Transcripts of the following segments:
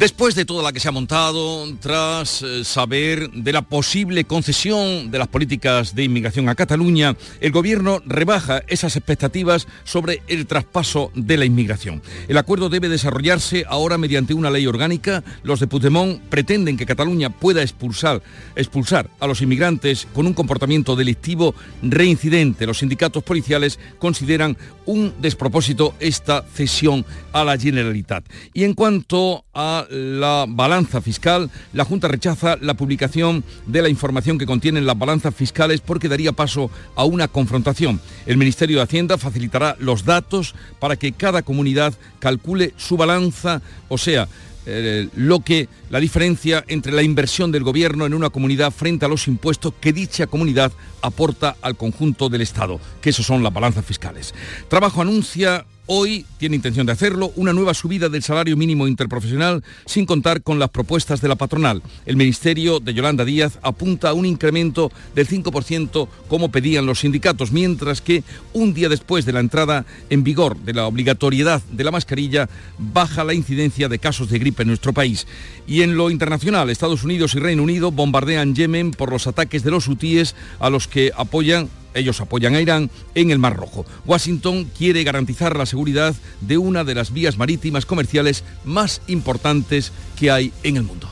Después de toda la que se ha montado, tras eh, saber de la posible concesión de las políticas de inmigración a Cataluña, el Gobierno rebaja esas expectativas sobre el traspaso de la inmigración. El acuerdo debe desarrollarse ahora mediante una ley orgánica. Los de Puigdemont pretenden que Cataluña pueda expulsar, expulsar a los inmigrantes con un comportamiento delictivo reincidente. Los sindicatos policiales consideran un despropósito esta cesión a la Generalitat. Y en cuanto a la balanza fiscal, la Junta rechaza la publicación de la información que contienen las balanzas fiscales porque daría paso a una confrontación. El Ministerio de Hacienda facilitará los datos para que cada comunidad calcule su balanza, o sea, eh, lo que la diferencia entre la inversión del gobierno en una comunidad frente a los impuestos que dicha comunidad aporta al conjunto del Estado, que esos son las balanzas fiscales. Trabajo anuncia Hoy tiene intención de hacerlo una nueva subida del salario mínimo interprofesional sin contar con las propuestas de la patronal. El Ministerio de Yolanda Díaz apunta a un incremento del 5% como pedían los sindicatos, mientras que un día después de la entrada en vigor de la obligatoriedad de la mascarilla baja la incidencia de casos de gripe en nuestro país. Y en lo internacional, Estados Unidos y Reino Unido bombardean Yemen por los ataques de los hutíes a los que apoyan ellos apoyan a Irán en el Mar Rojo. Washington quiere garantizar la seguridad de una de las vías marítimas comerciales más importantes que hay en el mundo.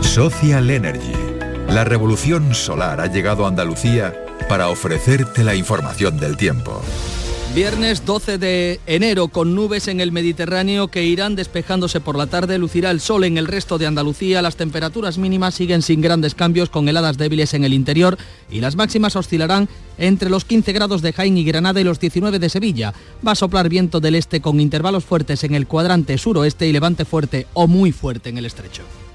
Social Energy. La revolución solar ha llegado a Andalucía para ofrecerte la información del tiempo. Viernes 12 de enero con nubes en el Mediterráneo que irán despejándose por la tarde, lucirá el sol en el resto de Andalucía, las temperaturas mínimas siguen sin grandes cambios con heladas débiles en el interior y las máximas oscilarán entre los 15 grados de Jaén y Granada y los 19 de Sevilla. Va a soplar viento del este con intervalos fuertes en el cuadrante suroeste y levante fuerte o muy fuerte en el estrecho.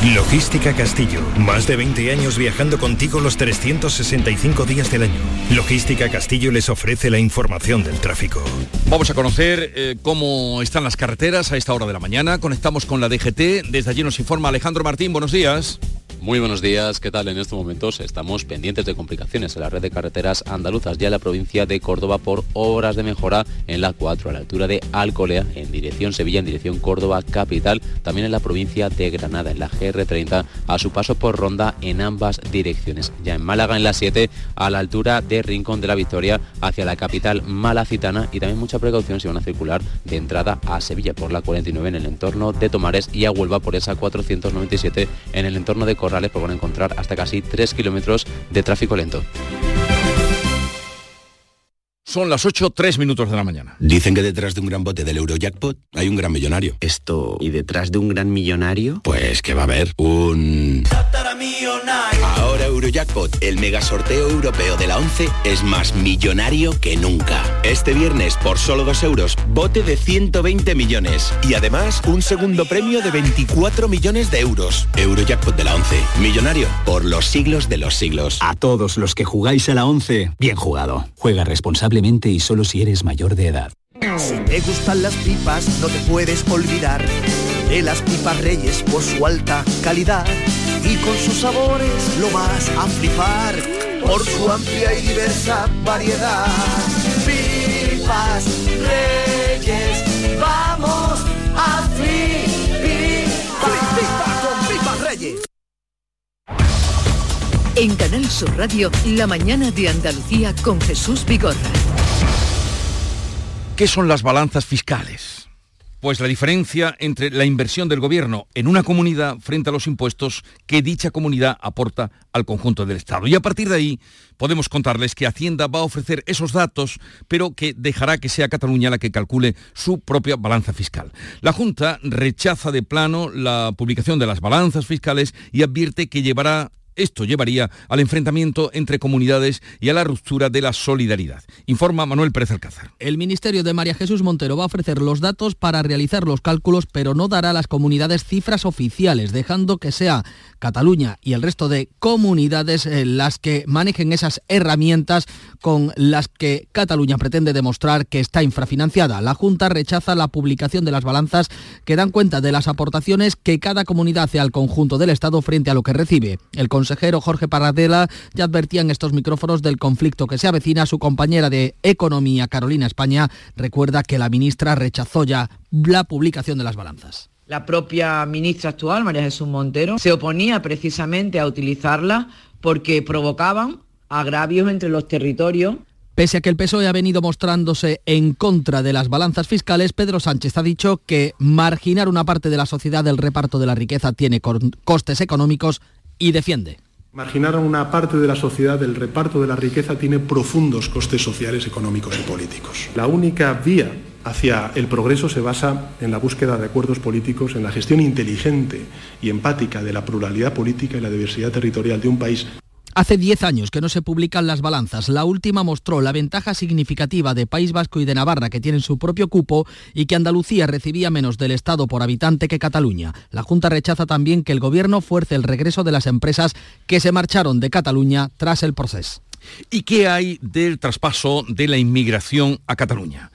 Logística Castillo. Más de 20 años viajando contigo los 365 días del año. Logística Castillo les ofrece la información del tráfico. Vamos a conocer eh, cómo están las carreteras a esta hora de la mañana. Conectamos con la DGT. Desde allí nos informa Alejandro Martín. Buenos días. Muy buenos días, ¿qué tal? En estos momentos estamos pendientes de complicaciones en la red de carreteras andaluzas ya en la provincia de Córdoba por obras de mejora en la 4 a la altura de Alcolea en dirección Sevilla, en dirección Córdoba capital, también en la provincia de Granada en la GR30 a su paso por Ronda en ambas direcciones. Ya en Málaga en la 7 a la altura de Rincón de la Victoria hacia la capital malacitana y también mucha precaución si van a circular de entrada a Sevilla por la 49 en el entorno de Tomares y a Huelva por esa 497 en el entorno de Corrales a encontrar hasta casi 3 kilómetros de tráfico lento. Son las 8, 3 minutos de la mañana. Dicen que detrás de un gran bote del Eurojackpot hay un gran millonario. Esto, ¿y detrás de un gran millonario? Pues que va a haber un... Ahora Eurojackpot, el mega sorteo europeo de la 11, es más millonario que nunca. Este viernes, por solo 2 euros, bote de 120 millones. Y además, un segundo premio de 24 millones de euros. Eurojackpot de la 11, millonario por los siglos de los siglos. A todos los que jugáis a la 11, bien jugado. Juega responsablemente y solo si eres mayor de edad. Si te gustan las pipas, no te puedes olvidar de las pipas reyes por su alta calidad. Y con sus sabores lo vas a flipar por su amplia y diversa variedad. Pipas reyes, vamos a flipar. con pipas reyes. En Canal Sur Radio, La mañana de Andalucía con Jesús Vigorra. ¿Qué son las balanzas fiscales? Pues la diferencia entre la inversión del gobierno en una comunidad frente a los impuestos que dicha comunidad aporta al conjunto del Estado. Y a partir de ahí podemos contarles que Hacienda va a ofrecer esos datos, pero que dejará que sea Cataluña la que calcule su propia balanza fiscal. La Junta rechaza de plano la publicación de las balanzas fiscales y advierte que llevará esto llevaría al enfrentamiento entre comunidades y a la ruptura de la solidaridad. Informa Manuel Pérez Alcázar. El Ministerio de María Jesús Montero va a ofrecer los datos para realizar los cálculos, pero no dará a las comunidades cifras oficiales, dejando que sea Cataluña y el resto de comunidades eh, las que manejen esas herramientas con las que Cataluña pretende demostrar que está infrafinanciada. La Junta rechaza la publicación de las balanzas que dan cuenta de las aportaciones que cada comunidad hace al conjunto del Estado frente a lo que recibe. Consejero Jorge Paradela ya advertía en estos micrófonos del conflicto que se avecina. Su compañera de Economía, Carolina España, recuerda que la ministra rechazó ya la publicación de las balanzas. La propia ministra actual, María Jesús Montero, se oponía precisamente a utilizarla porque provocaban agravios entre los territorios Pese a que el PSOE ha venido mostrándose en contra de las balanzas fiscales, Pedro Sánchez ha dicho que marginar una parte de la sociedad del reparto de la riqueza tiene costes económicos y defiende. Marginar a una parte de la sociedad del reparto de la riqueza tiene profundos costes sociales, económicos y políticos. La única vía hacia el progreso se basa en la búsqueda de acuerdos políticos, en la gestión inteligente y empática de la pluralidad política y la diversidad territorial de un país Hace 10 años que no se publican las balanzas. La última mostró la ventaja significativa de País Vasco y de Navarra, que tienen su propio cupo, y que Andalucía recibía menos del Estado por habitante que Cataluña. La Junta rechaza también que el Gobierno fuerce el regreso de las empresas que se marcharon de Cataluña tras el proceso. ¿Y qué hay del traspaso de la inmigración a Cataluña?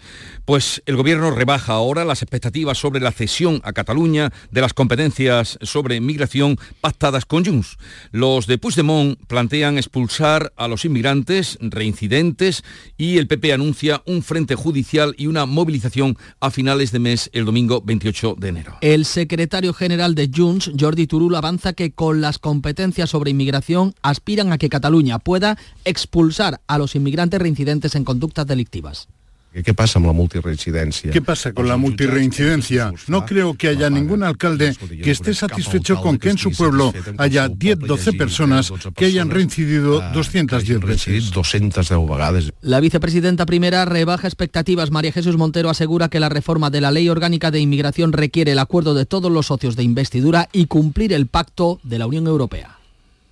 Pues el gobierno rebaja ahora las expectativas sobre la cesión a Cataluña de las competencias sobre migración pactadas con Junts. Los de Puigdemont plantean expulsar a los inmigrantes reincidentes y el PP anuncia un frente judicial y una movilización a finales de mes el domingo 28 de enero. El secretario general de Junts, Jordi Turul, avanza que con las competencias sobre inmigración aspiran a que Cataluña pueda expulsar a los inmigrantes reincidentes en conductas delictivas. ¿Qué pasa con la multirreincidencia? ¿Qué pasa con la multirreincidencia? No creo que haya ningún alcalde que esté satisfecho con que en su pueblo haya 10-12 personas que hayan reincidido 210 veces. 210 vegades. La vicepresidenta primera rebaja expectativas. María Jesús Montero asegura que la reforma de la Ley Orgánica de Inmigración requiere el acuerdo de todos los socios de investidura y cumplir el pacto de la Unión Europea.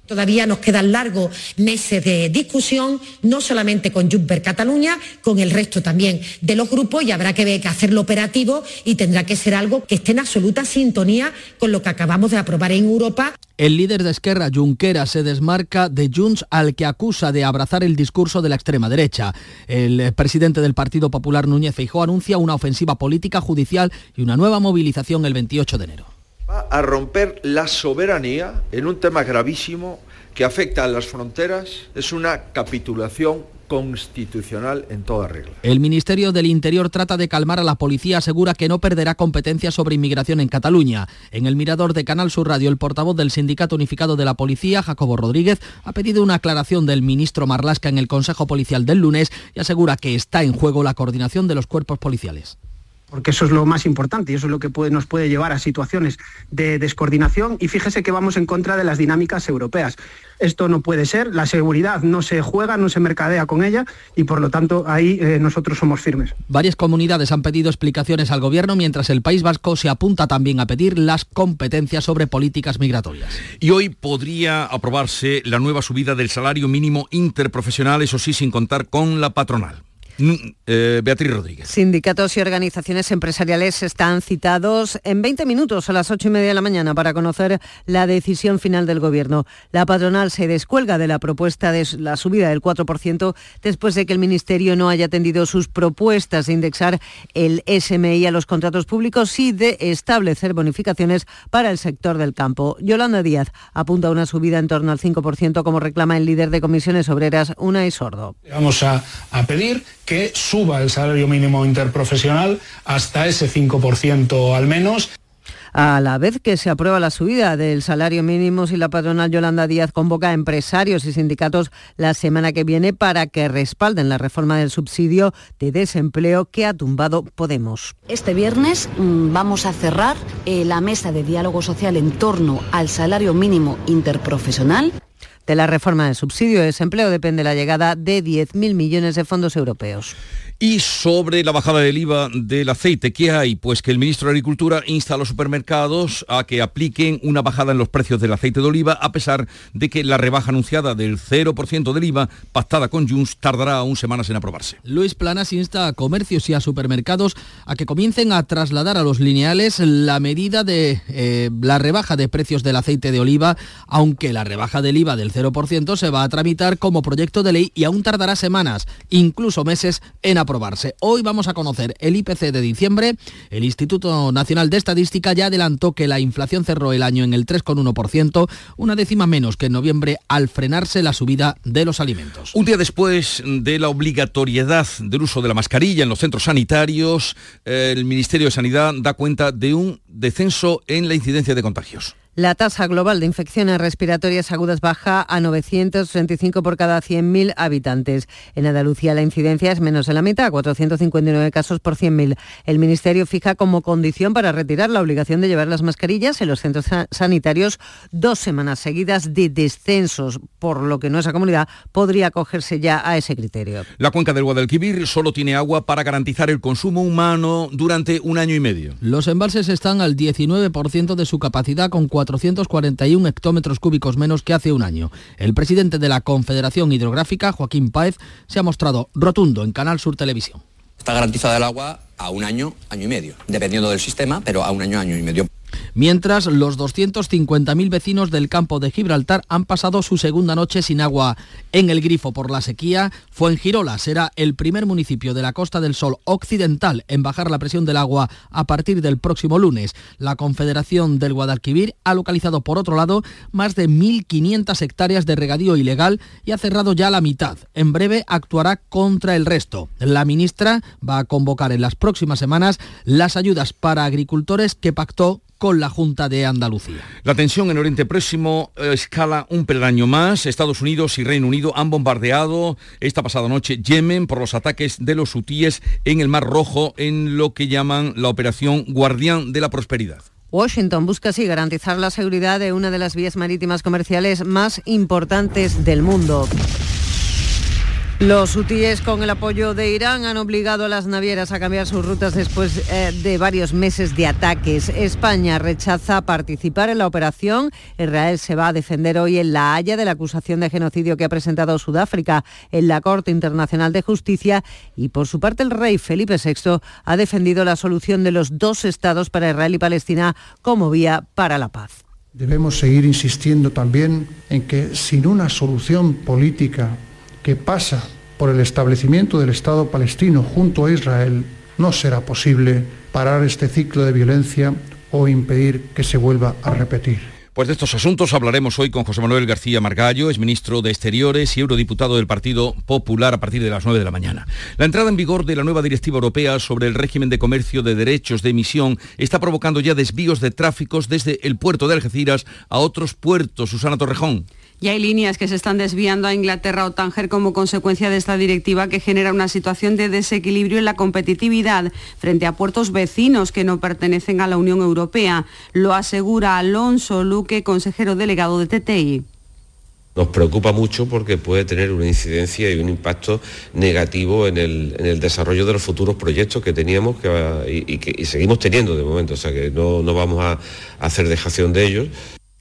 Todavía nos quedan largos meses de discusión, no solamente con Juncker Cataluña, con el resto también de los grupos y habrá que hacerlo operativo y tendrá que ser algo que esté en absoluta sintonía con lo que acabamos de aprobar en Europa. El líder de Esquerra, Junquera, se desmarca de Junts al que acusa de abrazar el discurso de la extrema derecha. El presidente del Partido Popular, Núñez Feijóo, anuncia una ofensiva política, judicial y una nueva movilización el 28 de enero a romper la soberanía en un tema gravísimo que afecta a las fronteras. Es una capitulación constitucional en toda regla. El Ministerio del Interior trata de calmar a la policía, asegura que no perderá competencia sobre inmigración en Cataluña. En el mirador de Canal Sur Radio, el portavoz del Sindicato Unificado de la Policía, Jacobo Rodríguez, ha pedido una aclaración del ministro Marlasca en el Consejo Policial del lunes y asegura que está en juego la coordinación de los cuerpos policiales porque eso es lo más importante y eso es lo que nos puede llevar a situaciones de descoordinación y fíjese que vamos en contra de las dinámicas europeas. Esto no puede ser, la seguridad no se juega, no se mercadea con ella y por lo tanto ahí eh, nosotros somos firmes. Varias comunidades han pedido explicaciones al gobierno mientras el País Vasco se apunta también a pedir las competencias sobre políticas migratorias. Y hoy podría aprobarse la nueva subida del salario mínimo interprofesional, eso sí, sin contar con la patronal. Mm, eh, Beatriz Rodríguez. Sindicatos y organizaciones empresariales están citados en 20 minutos a las 8 y media de la mañana para conocer la decisión final del Gobierno. La patronal se descuelga de la propuesta de la subida del 4% después de que el Ministerio no haya atendido sus propuestas de indexar el SMI a los contratos públicos y de establecer bonificaciones para el sector del campo. Yolanda Díaz apunta a una subida en torno al 5% como reclama el líder de comisiones obreras, Una y Sordo. Vamos a, a pedir que suba el salario mínimo interprofesional hasta ese 5% al menos. A la vez que se aprueba la subida del salario mínimo y la patronal Yolanda Díaz convoca a empresarios y sindicatos la semana que viene para que respalden la reforma del subsidio de desempleo que ha tumbado Podemos. Este viernes mm, vamos a cerrar eh, la mesa de diálogo social en torno al salario mínimo interprofesional de la reforma del subsidio de desempleo depende la llegada de 10.000 millones de fondos europeos. Y sobre la bajada del IVA del aceite, ¿qué hay? Pues que el ministro de Agricultura insta a los supermercados a que apliquen una bajada en los precios del aceite de oliva, a pesar de que la rebaja anunciada del 0% del IVA, pactada con Junts, tardará aún semanas en aprobarse. Luis Planas insta a comercios y a supermercados a que comiencen a trasladar a los lineales la medida de eh, la rebaja de precios del aceite de oliva, aunque la rebaja del IVA del 0% se va a tramitar como proyecto de ley y aún tardará semanas, incluso meses, en aprobarse Hoy vamos a conocer el IPC de diciembre. El Instituto Nacional de Estadística ya adelantó que la inflación cerró el año en el 3,1%, una décima menos que en noviembre al frenarse la subida de los alimentos. Un día después de la obligatoriedad del uso de la mascarilla en los centros sanitarios, el Ministerio de Sanidad da cuenta de un descenso en la incidencia de contagios. La tasa global de infecciones respiratorias agudas baja a 935 por cada 100.000 habitantes. En Andalucía la incidencia es menos de la mitad, 459 casos por 100.000. El Ministerio fija como condición para retirar la obligación de llevar las mascarillas en los centros sanitarios dos semanas seguidas de descensos, por lo que nuestra comunidad podría acogerse ya a ese criterio. La cuenca del Guadalquivir solo tiene agua para garantizar el consumo humano durante un año y medio. Los embalses están al 19% de su capacidad con 441 hectómetros cúbicos menos que hace un año. El presidente de la Confederación Hidrográfica, Joaquín Páez, se ha mostrado rotundo en Canal Sur Televisión. Está garantizada el agua a un año, año y medio, dependiendo del sistema, pero a un año, año y medio. Mientras, los 250.000 vecinos del campo de Gibraltar han pasado su segunda noche sin agua en el grifo por la sequía. Fuengirola será el primer municipio de la Costa del Sol occidental en bajar la presión del agua a partir del próximo lunes. La Confederación del Guadalquivir ha localizado, por otro lado, más de 1.500 hectáreas de regadío ilegal y ha cerrado ya la mitad. En breve actuará contra el resto. La ministra va a convocar en las próximas semanas las ayudas para agricultores que pactó con la Junta de Andalucía. La tensión en Oriente Próximo eh, escala un peldaño más. Estados Unidos y Reino Unido han bombardeado esta pasada noche Yemen por los ataques de los hutíes en el Mar Rojo en lo que llaman la operación Guardián de la Prosperidad. Washington busca así garantizar la seguridad de una de las vías marítimas comerciales más importantes del mundo. Los hutíes con el apoyo de Irán han obligado a las navieras a cambiar sus rutas después eh, de varios meses de ataques. España rechaza participar en la operación. Israel se va a defender hoy en La Haya de la acusación de genocidio que ha presentado Sudáfrica en la Corte Internacional de Justicia y por su parte el rey Felipe VI ha defendido la solución de los dos estados para Israel y Palestina como vía para la paz. Debemos seguir insistiendo también en que sin una solución política que pasa por el establecimiento del Estado palestino junto a Israel, no será posible parar este ciclo de violencia o impedir que se vuelva a repetir. Pues de estos asuntos hablaremos hoy con José Manuel García Margallo, es ministro de Exteriores y eurodiputado del Partido Popular a partir de las 9 de la mañana. La entrada en vigor de la nueva directiva europea sobre el régimen de comercio de derechos de emisión está provocando ya desvíos de tráficos desde el puerto de Algeciras a otros puertos. Susana Torrejón. Y hay líneas que se están desviando a Inglaterra o Tánger como consecuencia de esta directiva que genera una situación de desequilibrio en la competitividad frente a puertos vecinos que no pertenecen a la Unión Europea. Lo asegura Alonso Luque, consejero delegado de TTI. Nos preocupa mucho porque puede tener una incidencia y un impacto negativo en el, desarrollo de los futuros proyectos que teníamos y, que seguimos teniendo de momento, o sea que no, no vamos a hacer dejación de ellos.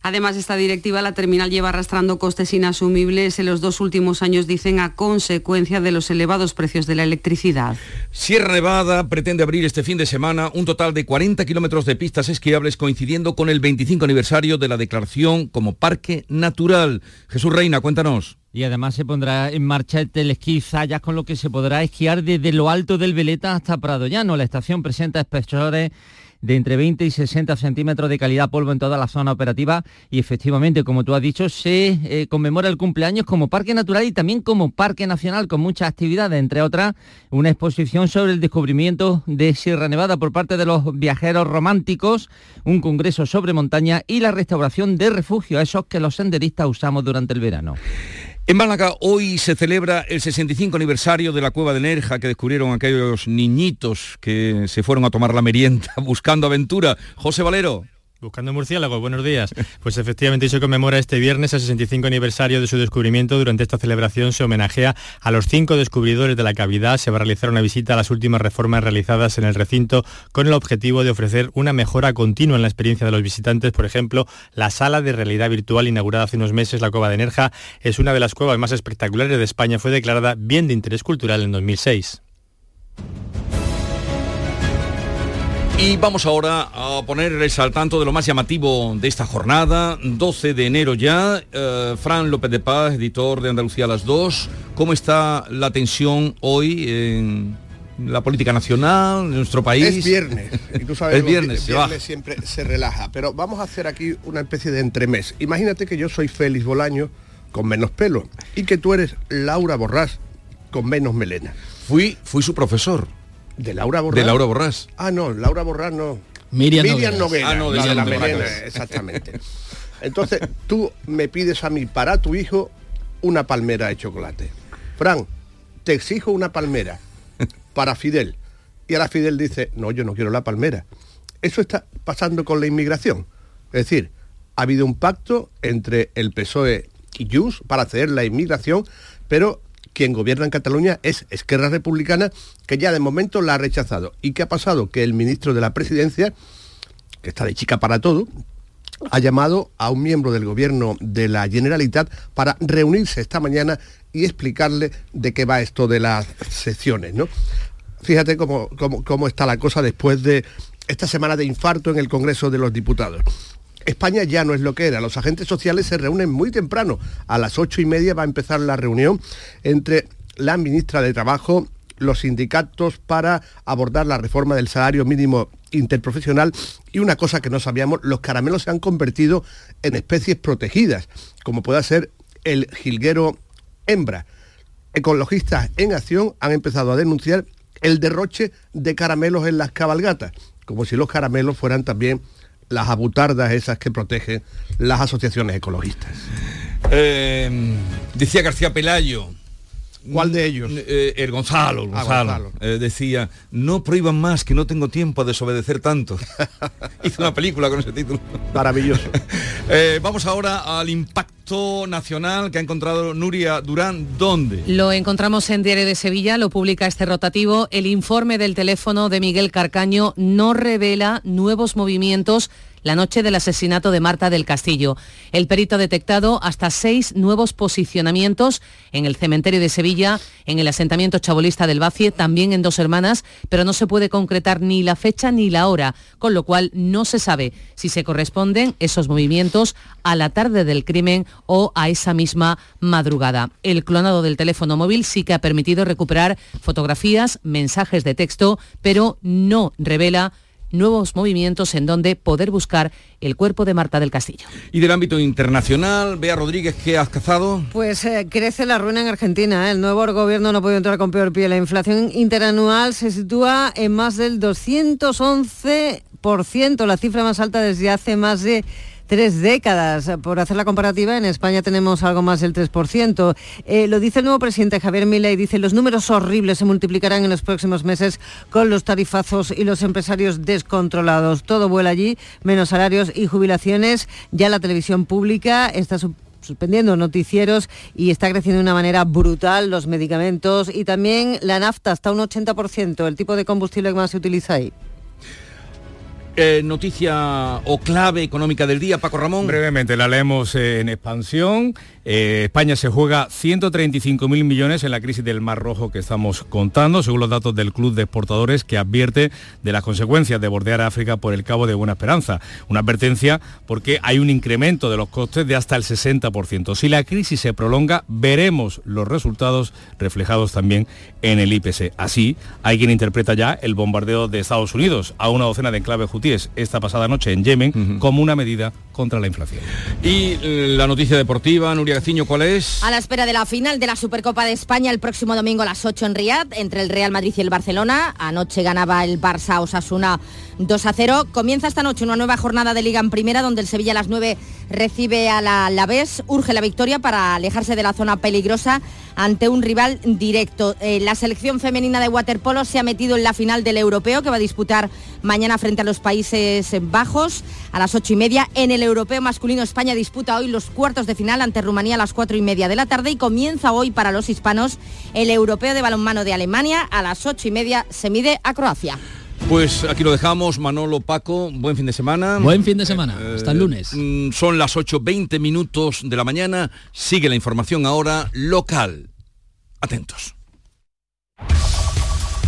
Además, esta directiva, la terminal lleva arrastrando costes inasumibles en los dos últimos años, dicen, a consecuencia de los elevados precios de la electricidad. Sierra Nevada pretende abrir este fin de semana un total de 40 kilómetros de pistas esquiables coincidiendo con el 25 aniversario de la declaración como parque natural. Jesús Reina, cuéntanos. Y además se pondrá en marcha el telesquí Zayas con lo que se podrá esquiar desde lo alto del Veleta hasta Prado Llano. La estación presenta espesores de entre 20 y 60 centímetros de calidad polvo en toda la zona operativa y efectivamente, como tú has dicho, se eh, conmemora el cumpleaños como parque natural y también como parque nacional con muchas actividades, entre otras una exposición sobre el descubrimiento de Sierra Nevada por parte de los viajeros románticos, un congreso sobre montaña y la restauración de refugios, esos que los senderistas usamos durante el verano. En Málaga hoy se celebra el 65 aniversario de la cueva de Nerja que descubrieron aquellos niñitos que se fueron a tomar la merienda buscando aventura. José Valero. Buscando murciélagos, buenos días. Pues efectivamente se conmemora este viernes el 65 aniversario de su descubrimiento. Durante esta celebración se homenajea a los cinco descubridores de la cavidad. Se va a realizar una visita a las últimas reformas realizadas en el recinto con el objetivo de ofrecer una mejora continua en la experiencia de los visitantes. Por ejemplo, la sala de realidad virtual inaugurada hace unos meses, la Cueva de Nerja, es una de las cuevas más espectaculares de España. Fue declarada bien de interés cultural en 2006. Y vamos ahora a ponerles al tanto de lo más llamativo de esta jornada, 12 de enero ya. Eh, Fran López de Paz, editor de Andalucía a las 2. ¿Cómo está la tensión hoy en la política nacional, en nuestro país? Es viernes. Y tú sabes, es viernes, se viernes siempre se relaja. Pero vamos a hacer aquí una especie de entremés. Imagínate que yo soy Félix Bolaño con menos pelo y que tú eres Laura Borrás con menos melena. Fui, fui su profesor. ¿De Laura Borrás? De Laura Borrás. Ah, no, Laura Borrás no. Miriam, Miriam. Noguera. Ah, no, de la de la Miriam melena, Nogueras. exactamente. Entonces, tú me pides a mí para tu hijo una palmera de chocolate. Fran, te exijo una palmera para Fidel. Y ahora Fidel dice, no, yo no quiero la palmera. Eso está pasando con la inmigración. Es decir, ha habido un pacto entre el PSOE y Junts para ceder la inmigración, pero quien gobierna en Cataluña es Esquerra Republicana, que ya de momento la ha rechazado. ¿Y qué ha pasado? Que el ministro de la Presidencia, que está de chica para todo, ha llamado a un miembro del gobierno de la Generalitat para reunirse esta mañana y explicarle de qué va esto de las secciones, ¿no? Fíjate cómo, cómo, cómo está la cosa después de esta semana de infarto en el Congreso de los Diputados. España ya no es lo que era. Los agentes sociales se reúnen muy temprano. A las ocho y media va a empezar la reunión entre la ministra de Trabajo, los sindicatos para abordar la reforma del salario mínimo interprofesional y una cosa que no sabíamos, los caramelos se han convertido en especies protegidas, como pueda ser el jilguero hembra. Ecologistas en acción han empezado a denunciar el derroche de caramelos en las cabalgatas, como si los caramelos fueran también las abutardas esas que protegen las asociaciones ecologistas. Eh, decía García Pelayo. ¿Cuál de ellos? Eh, el Gonzalo, el Ah, Gonzalo. Gonzalo. Eh, decía, no prohíban más, que no tengo tiempo a desobedecer tanto. Hizo una película con ese título. Maravilloso. Eh, vamos ahora al impacto nacional que ha encontrado Nuria Durán. ¿Dónde? Lo encontramos en Diario de Sevilla, lo publica este rotativo. El informe del teléfono de Miguel Carcaño no revela nuevos movimientos la noche del asesinato de Marta del Castillo. El perito ha detectado hasta seis nuevos posicionamientos en el cementerio de Sevilla, en el asentamiento chabolista del Bacie, también en Dos Hermanas, pero no se puede concretar ni la fecha ni la hora, con lo cual no se sabe si se corresponden esos movimientos a la tarde del crimen o a esa misma madrugada. El clonado del teléfono móvil sí que ha permitido recuperar fotografías, mensajes de texto, pero no revela nuevos movimientos en donde poder buscar el cuerpo de Marta del Castillo. Y del ámbito internacional, Bea Rodríguez, ¿qué has cazado? Pues eh, crece la ruina en Argentina. ¿eh? El nuevo gobierno no ha podido entrar con peor pie. La inflación interanual se sitúa en más del 211%, la cifra más alta desde hace más de tres décadas. Por hacer la comparativa, en España tenemos algo más del 3%. Eh, lo dice el nuevo presidente Javier Milei, dice los números horribles se multiplicarán en los próximos meses con los tarifazos y los empresarios descontrolados. Todo vuela allí, menos salarios y jubilaciones. Ya la televisión pública está su- suspendiendo noticieros y está creciendo de una manera brutal los medicamentos y también la nafta está un 80%, el tipo de combustible que más se utiliza ahí. Eh, noticia o clave económica del día, Paco Ramón. Brevemente, la leemos eh, en expansión. Eh, España se juega 135.000 millones en la crisis del Mar Rojo que estamos contando, según los datos del Club de Exportadores, que advierte de las consecuencias de bordear África por el Cabo de Buena Esperanza. Una advertencia porque hay un incremento de los costes de hasta el 60%. Si la crisis se prolonga, veremos los resultados reflejados también en el IPC. Así, hay quien interpreta ya el bombardeo de Estados Unidos a una docena de enclaves Hutíes esta pasada noche en Yemen como una medida contra la inflación. Y eh, la noticia deportiva, Nuria Gaciño, ¿cuál es? A la espera de la final de la Supercopa de España el próximo domingo a las 8 en Riad, entre el Real Madrid y el Barcelona. Anoche ganaba el Barça Osasuna 2 a 0. Comienza esta noche una nueva jornada de Liga en Primera, donde el Sevilla a las 9 recibe a la Alavés. Urge la victoria para alejarse de la zona peligrosa ante un rival directo. Eh, la selección femenina de waterpolo se ha metido en la final del europeo que va a disputar mañana frente a los Países Bajos a las ocho y media. En el europeo masculino España disputa hoy los cuartos de final ante Rumanía a las cuatro y media de la tarde y comienza hoy para los hispanos el europeo de balonmano de Alemania a las ocho y media se mide a Croacia. Pues aquí lo dejamos, Manolo, Paco, buen fin de semana. Buen fin de semana, hasta el lunes. Mm, son las 8.20 minutos de la mañana, sigue la información ahora local. Atentos.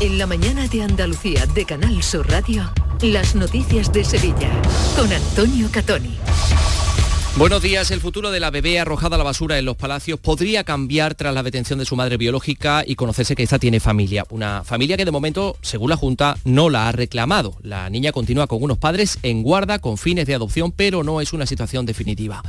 En la mañana de Andalucía de Canal Sur Radio, las noticias de Sevilla con Antonio Catoni. Buenos días. El futuro de la bebé arrojada a la basura en los palacios podría cambiar tras la detención de su madre biológica y conocerse que esta tiene familia. Una familia que de momento, según la Junta, no la ha reclamado. La niña continúa con unos padres en guarda con fines de adopción, pero no es una situación definitiva.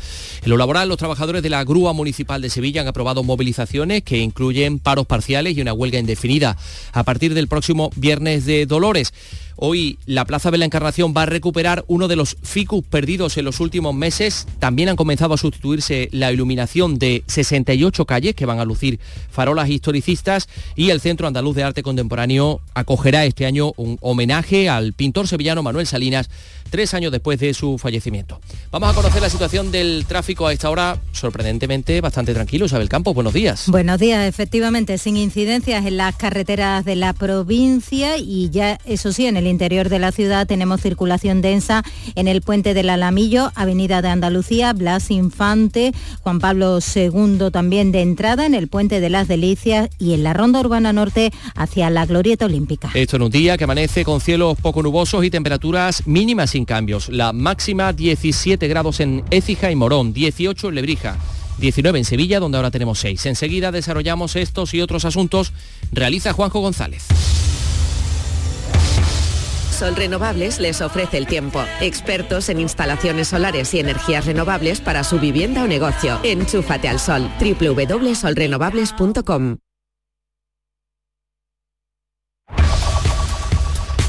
En lo laboral, los trabajadores de la Grúa Municipal de Sevilla han aprobado movilizaciones que incluyen paros parciales y una huelga indefinida a partir del próximo viernes de Dolores. Hoy la Plaza de la Encarnación va a recuperar uno de los ficus perdidos en los últimos meses. También han comenzado a sustituirse la iluminación de 68 calles que van a lucir farolas historicistas y el Centro Andaluz de Arte Contemporáneo acogerá este año un homenaje al pintor sevillano Manuel Salinas tres años después de su fallecimiento. Vamos a conocer la situación del tráfico a esta hora, sorprendentemente bastante tranquilo. Isabel Campos, buenos días. Buenos días, efectivamente, sin incidencias en las carreteras de la provincia y ya, eso sí, en el interior de la ciudad tenemos circulación densa en el puente del Alamillo, Avenida de Andalucía, Blas Infante, Juan Pablo II también de entrada en el puente de las Delicias y en la ronda urbana norte hacia la Glorieta Olímpica. Esto en un día que amanece con cielos poco nubosos y temperaturas mínimas sin cambios. La máxima 17 grados en Écija y Morón, 18 en Lebrija. 19 en Sevilla, donde ahora tenemos 6. Enseguida desarrollamos estos y otros asuntos. Realiza Juanjo González. Sol Renovables les ofrece el tiempo. Expertos en instalaciones solares y energías renovables para su vivienda o negocio. Enchúfate al sol. www.solrenovables.com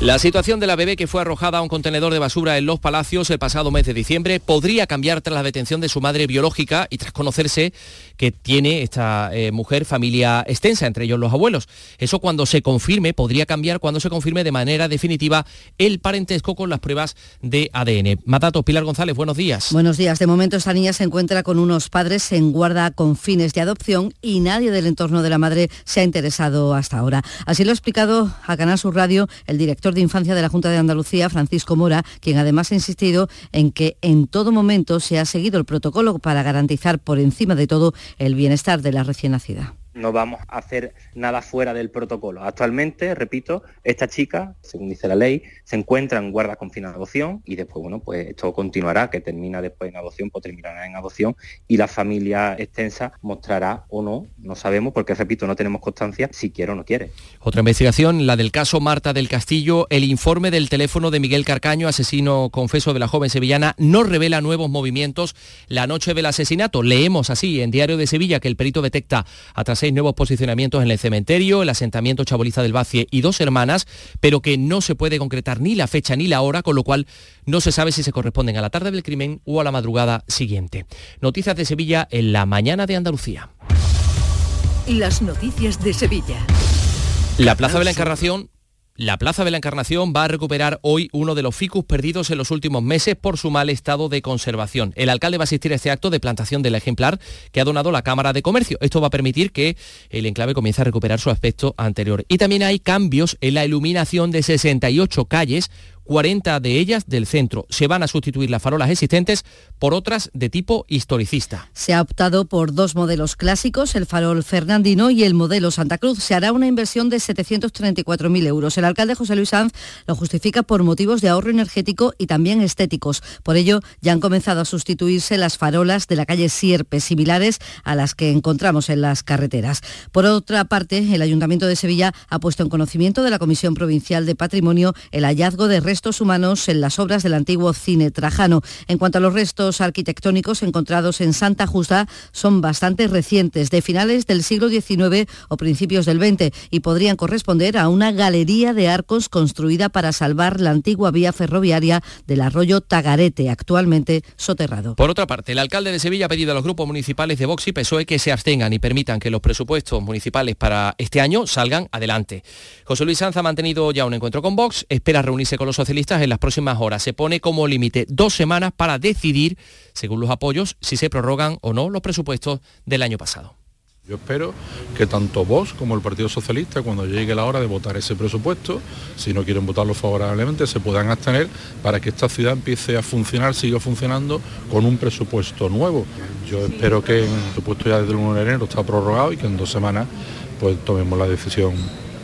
La situación de la bebé que fue arrojada a un contenedor de basura en Los Palacios el pasado mes de diciembre podría cambiar tras la detención de su madre biológica y tras conocerse que tiene esta eh, mujer familia extensa, entre ellos los abuelos. Eso cuando se confirme, podría cambiar cuando se confirme de manera definitiva el parentesco con las pruebas de ADN. Matato, Pilar González, buenos días. Buenos días. De momento esta niña se encuentra con unos padres en guarda con fines de adopción y nadie del entorno de la madre se ha interesado hasta ahora. Así lo ha explicado a Canal Sur Radio el director de Infancia de la Junta de Andalucía, Francisco Mora, quien además ha insistido en que en todo momento se ha seguido el protocolo para garantizar por encima de todo el bienestar de la recién nacida no vamos a hacer nada fuera del protocolo. Actualmente, repito, esta chica, según dice la ley, se encuentra en guarda con fin de adopción y después, bueno, pues esto continuará, que termina después en adopción, pues terminará en adopción y la familia extensa mostrará o no, no sabemos, porque repito, no tenemos constancia si quiere o no quiere. Otra investigación, la del caso Marta del Castillo, el informe del teléfono de Miguel Carcaño, asesino confeso de la joven sevillana, no revela nuevos movimientos la noche del asesinato. Leemos así en Diario de Sevilla que el perito detecta a tras nuevos posicionamientos en el cementerio, el asentamiento Chaboliza del Bacie y dos hermanas, pero que no se puede concretar ni la fecha ni la hora, con lo cual no se sabe si se corresponden a la tarde del crimen o a la madrugada siguiente. Noticias de Sevilla en la mañana de Andalucía. Las noticias de Sevilla. La Plaza de la Encarnación la Plaza de la Encarnación va a recuperar hoy uno de los ficus perdidos en los últimos meses por su mal estado de conservación. El alcalde va a asistir a este acto de plantación del ejemplar que ha donado la Cámara de Comercio. Esto va a permitir que el enclave comience a recuperar su aspecto anterior. Y también hay cambios en la iluminación de 68 calles 40 de ellas del centro. Se van a sustituir las farolas existentes por otras de tipo historicista. Se ha optado por dos modelos clásicos, el farol Fernandino y el modelo Santa Cruz. Se hará una inversión de 734.000 euros. El alcalde José Luis Sanz lo justifica por motivos de ahorro energético y también estéticos. Por ello, ya han comenzado a sustituirse las farolas de la calle Sierpe, similares a las que encontramos en las carreteras. Por otra parte, el Ayuntamiento de Sevilla ha puesto en conocimiento de la Comisión Provincial de Patrimonio el hallazgo de restos humanos en las obras del antiguo cine Trajano. En cuanto a los restos arquitectónicos encontrados en Santa Justa, son bastante recientes, de finales del siglo XIX o principios del XX, y podrían corresponder a una galería de arcos construida para salvar la antigua vía ferroviaria del arroyo Tagarete, actualmente soterrado. Por otra parte, el alcalde de Sevilla ha pedido a los grupos municipales de Vox y PSOE que se abstengan y permitan que los presupuestos municipales para este año salgan adelante. José Luis Sanz ha mantenido ya un encuentro con Vox, espera reunirse con los socialistas en las próximas horas. Se pone como límite dos semanas para decidir, según los apoyos, si se prorrogan o no los presupuestos del año pasado. Yo espero que tanto vos como el Partido Socialista, cuando llegue la hora de votar ese presupuesto, si no quieren votarlo favorablemente, se puedan abstener para que esta ciudad empiece a funcionar, siga funcionando con un presupuesto nuevo. Yo espero que el presupuesto ya desde el 1 de enero está prorrogado y que en dos semanas pues tomemos la decisión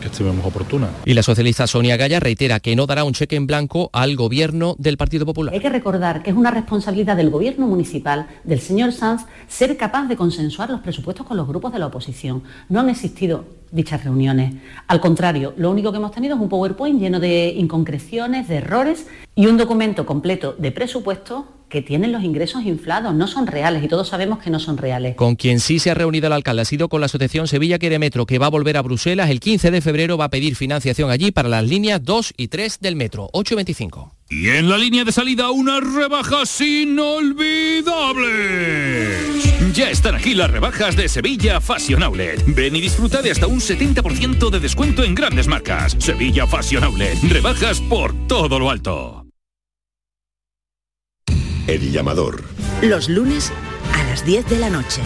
que estimemos oportuna. Y la socialista Sonia Gaya reitera que no dará un cheque en blanco al gobierno del Partido Popular. Hay que recordar que es una responsabilidad del gobierno municipal, del señor Sanz, ser capaz de consensuar los presupuestos con los grupos de la oposición. No han existido dichas reuniones. Al contrario, lo único que hemos tenido es un PowerPoint lleno de inconcreciones, de errores y un documento completo de presupuestos que tienen los ingresos inflados, no son reales y todos sabemos que no son reales. Con quien sí se ha reunido el alcalde ha sido con la Asociación Sevilla Quiere Metro, que va a volver a Bruselas el 15 de febrero, va a pedir financiación allí para las líneas 2 y 3 del metro, 825. Y en la línea de salida unas rebajas inolvidables. Ya están aquí las rebajas de Sevilla Fashion Outlet. Ven y disfruta de hasta un 70% de descuento en grandes marcas. Sevilla Fashion Outlet. Rebajas por todo lo alto. El llamador. Los lunes a las 10 de la noche.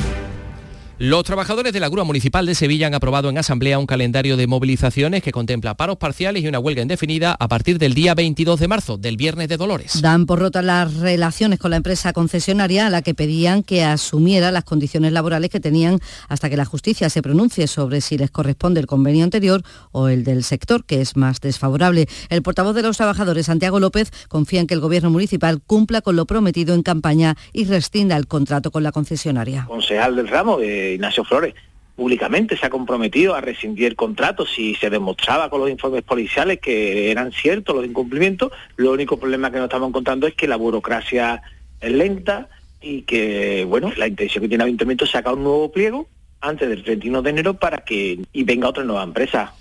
Los trabajadores de la Grúa Municipal de Sevilla han aprobado en Asamblea un calendario de movilizaciones que contempla paros parciales y una huelga indefinida a partir del día 22 de marzo, del Viernes de Dolores. Dan por rotas las relaciones con la empresa concesionaria a la que pedían que asumiera las condiciones laborales que tenían hasta que la justicia se pronuncie sobre si les corresponde el convenio anterior o el del sector, que es más desfavorable. El portavoz de los trabajadores, Santiago López, confía en que el gobierno municipal cumpla con lo prometido en campaña y rescinda el contrato con la concesionaria. Concejal del ramo, eh, Ignacio Flores públicamente se ha comprometido a rescindir el contrato si se demostraba con los informes policiales que eran ciertos los incumplimientos. Lo único problema que nos estamos encontrando es que la burocracia es lenta y que, bueno, la intención que tiene el ayuntamiento es sacar un nuevo pliego antes del 31 de enero para que y venga otra nueva empresa.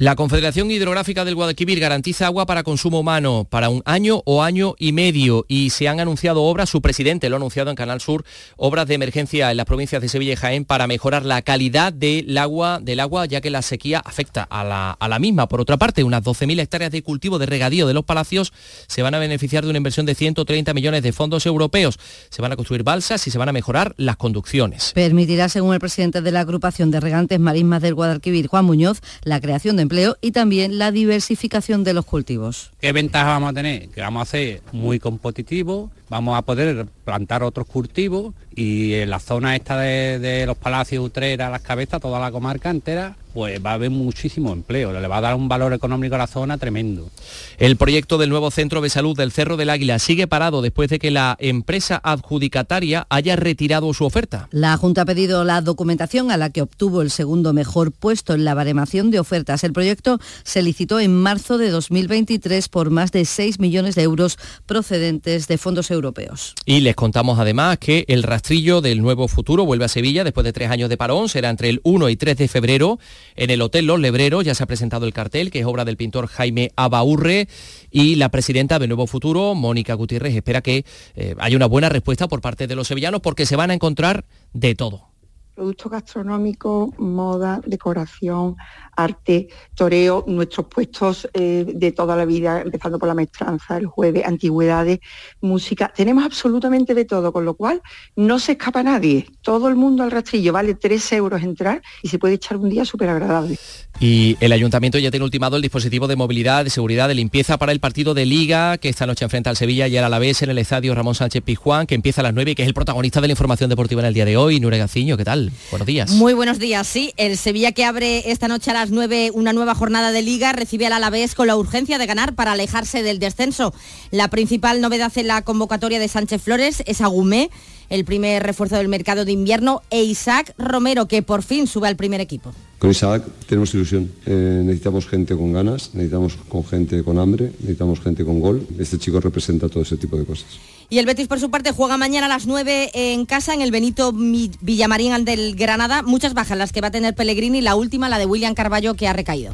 La Confederación Hidrográfica del Guadalquivir garantiza agua para consumo humano para un año o año y medio y se han anunciado obras, su presidente lo ha anunciado en Canal Sur, obras de emergencia en las provincias de Sevilla y Jaén para mejorar la calidad del agua, del agua ya que la sequía afecta a la, a la misma. Por otra parte, unas 12.000 hectáreas de cultivo de regadío de los palacios se van a beneficiar de una inversión de 130 millones de fondos europeos. Se van a construir balsas y se van a mejorar las conducciones. Permitirá, según el presidente de la agrupación de regantes marismas del Guadalquivir, Juan Muñoz, la creación de y también la diversificación de los cultivos. ¿Qué ventaja vamos a tener? Que vamos a ser muy competitivos, vamos a poder plantar otros cultivos y en la zona esta de, de los Palacios, Utrera, Las Cabezas, toda la comarca entera, pues va a haber muchísimo empleo, le va a dar un valor económico a la zona tremendo. El proyecto del nuevo centro de salud del Cerro del Águila sigue parado después de que la empresa adjudicataria haya retirado su oferta. La Junta ha pedido la documentación a la que obtuvo el segundo mejor puesto en la baremación de ofertas. El proyecto se licitó en marzo de 2023 por más de 6 millones de euros procedentes de fondos europeos. Y les contamos además que el rastrillo del nuevo futuro vuelve a Sevilla después de tres años de parón. Será entre el 1 y 3 de febrero. En el Hotel Los Lebreros ya se ha presentado el cartel, que es obra del pintor Jaime Abaurre, y la presidenta de Nuevo Futuro, Mónica Gutiérrez, espera que eh, haya una buena respuesta por parte de los sevillanos porque se van a encontrar de todo productos gastronómicos, moda, decoración, arte, toreo, nuestros puestos eh, de toda la vida, empezando por la maestranza, el jueves, antigüedades, música. Tenemos absolutamente de todo, con lo cual no se escapa nadie. Todo el mundo al rastrillo, vale 3 euros entrar y se puede echar un día súper agradable. Y el ayuntamiento ya tiene ultimado el dispositivo de movilidad, de seguridad, de limpieza para el partido de Liga, que esta noche enfrenta al Sevilla y al Alavés en el estadio Ramón Sánchez Pizjuán, que empieza a las 9 y que es el protagonista de la información deportiva en el día de hoy. Nure Gaciño, ¿qué tal? Buenos días. Muy buenos días, sí. El Sevilla que abre esta noche a las 9 una nueva jornada de Liga recibe al Alavés con la urgencia de ganar para alejarse del descenso. La principal novedad en la convocatoria de Sánchez Flores es Agumé el primer refuerzo del mercado de invierno, e Isaac Romero, que por fin sube al primer equipo. Con Isaac tenemos ilusión. Eh, necesitamos gente con ganas, necesitamos con gente con hambre, necesitamos gente con gol. Este chico representa todo ese tipo de cosas. Y el Betis, por su parte, juega mañana a las 9 en casa en el Benito Villamarín del Granada. Muchas bajas las que va a tener Pellegrini, la última, la de William Carballo, que ha recaído.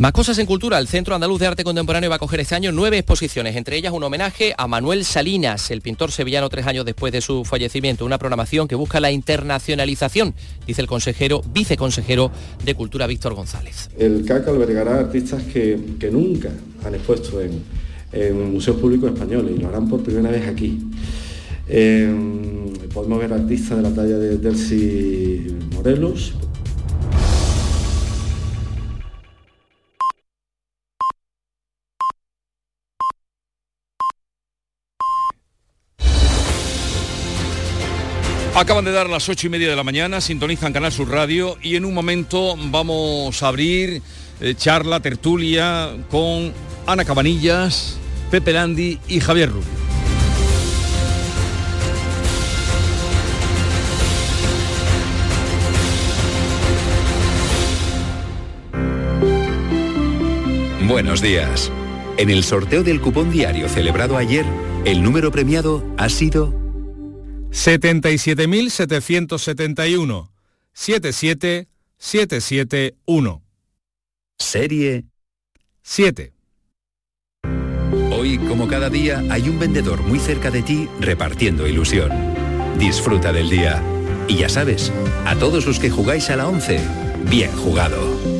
Más cosas en cultura. El Centro Andaluz de Arte Contemporáneo va a coger este año nueve exposiciones, entre ellas un homenaje a Manuel Salinas, el pintor sevillano tres años después de su fallecimiento. Una programación que busca la internacionalización, dice el consejero, viceconsejero de Cultura Víctor González. El CAC albergará artistas que, nunca han expuesto en, museos públicos españoles y lo harán por primera vez aquí. Em, podemos ver artistas de la talla de Delcy Morelos, Acaban de dar las ocho y media de la mañana, sintonizan Canal Sur Radio y en un momento vamos a abrir eh, charla, tertulia con Ana Cabanillas, Pepe Landi y Javier Rubio. Buenos días. En el sorteo del cupón diario celebrado ayer, el número premiado ha sido 77.771. 77771. Serie 7. Hoy, como cada día, hay un vendedor muy cerca de ti repartiendo ilusión. Disfruta del día. Y ya sabes, a todos los que jugáis a la 11, bien jugado.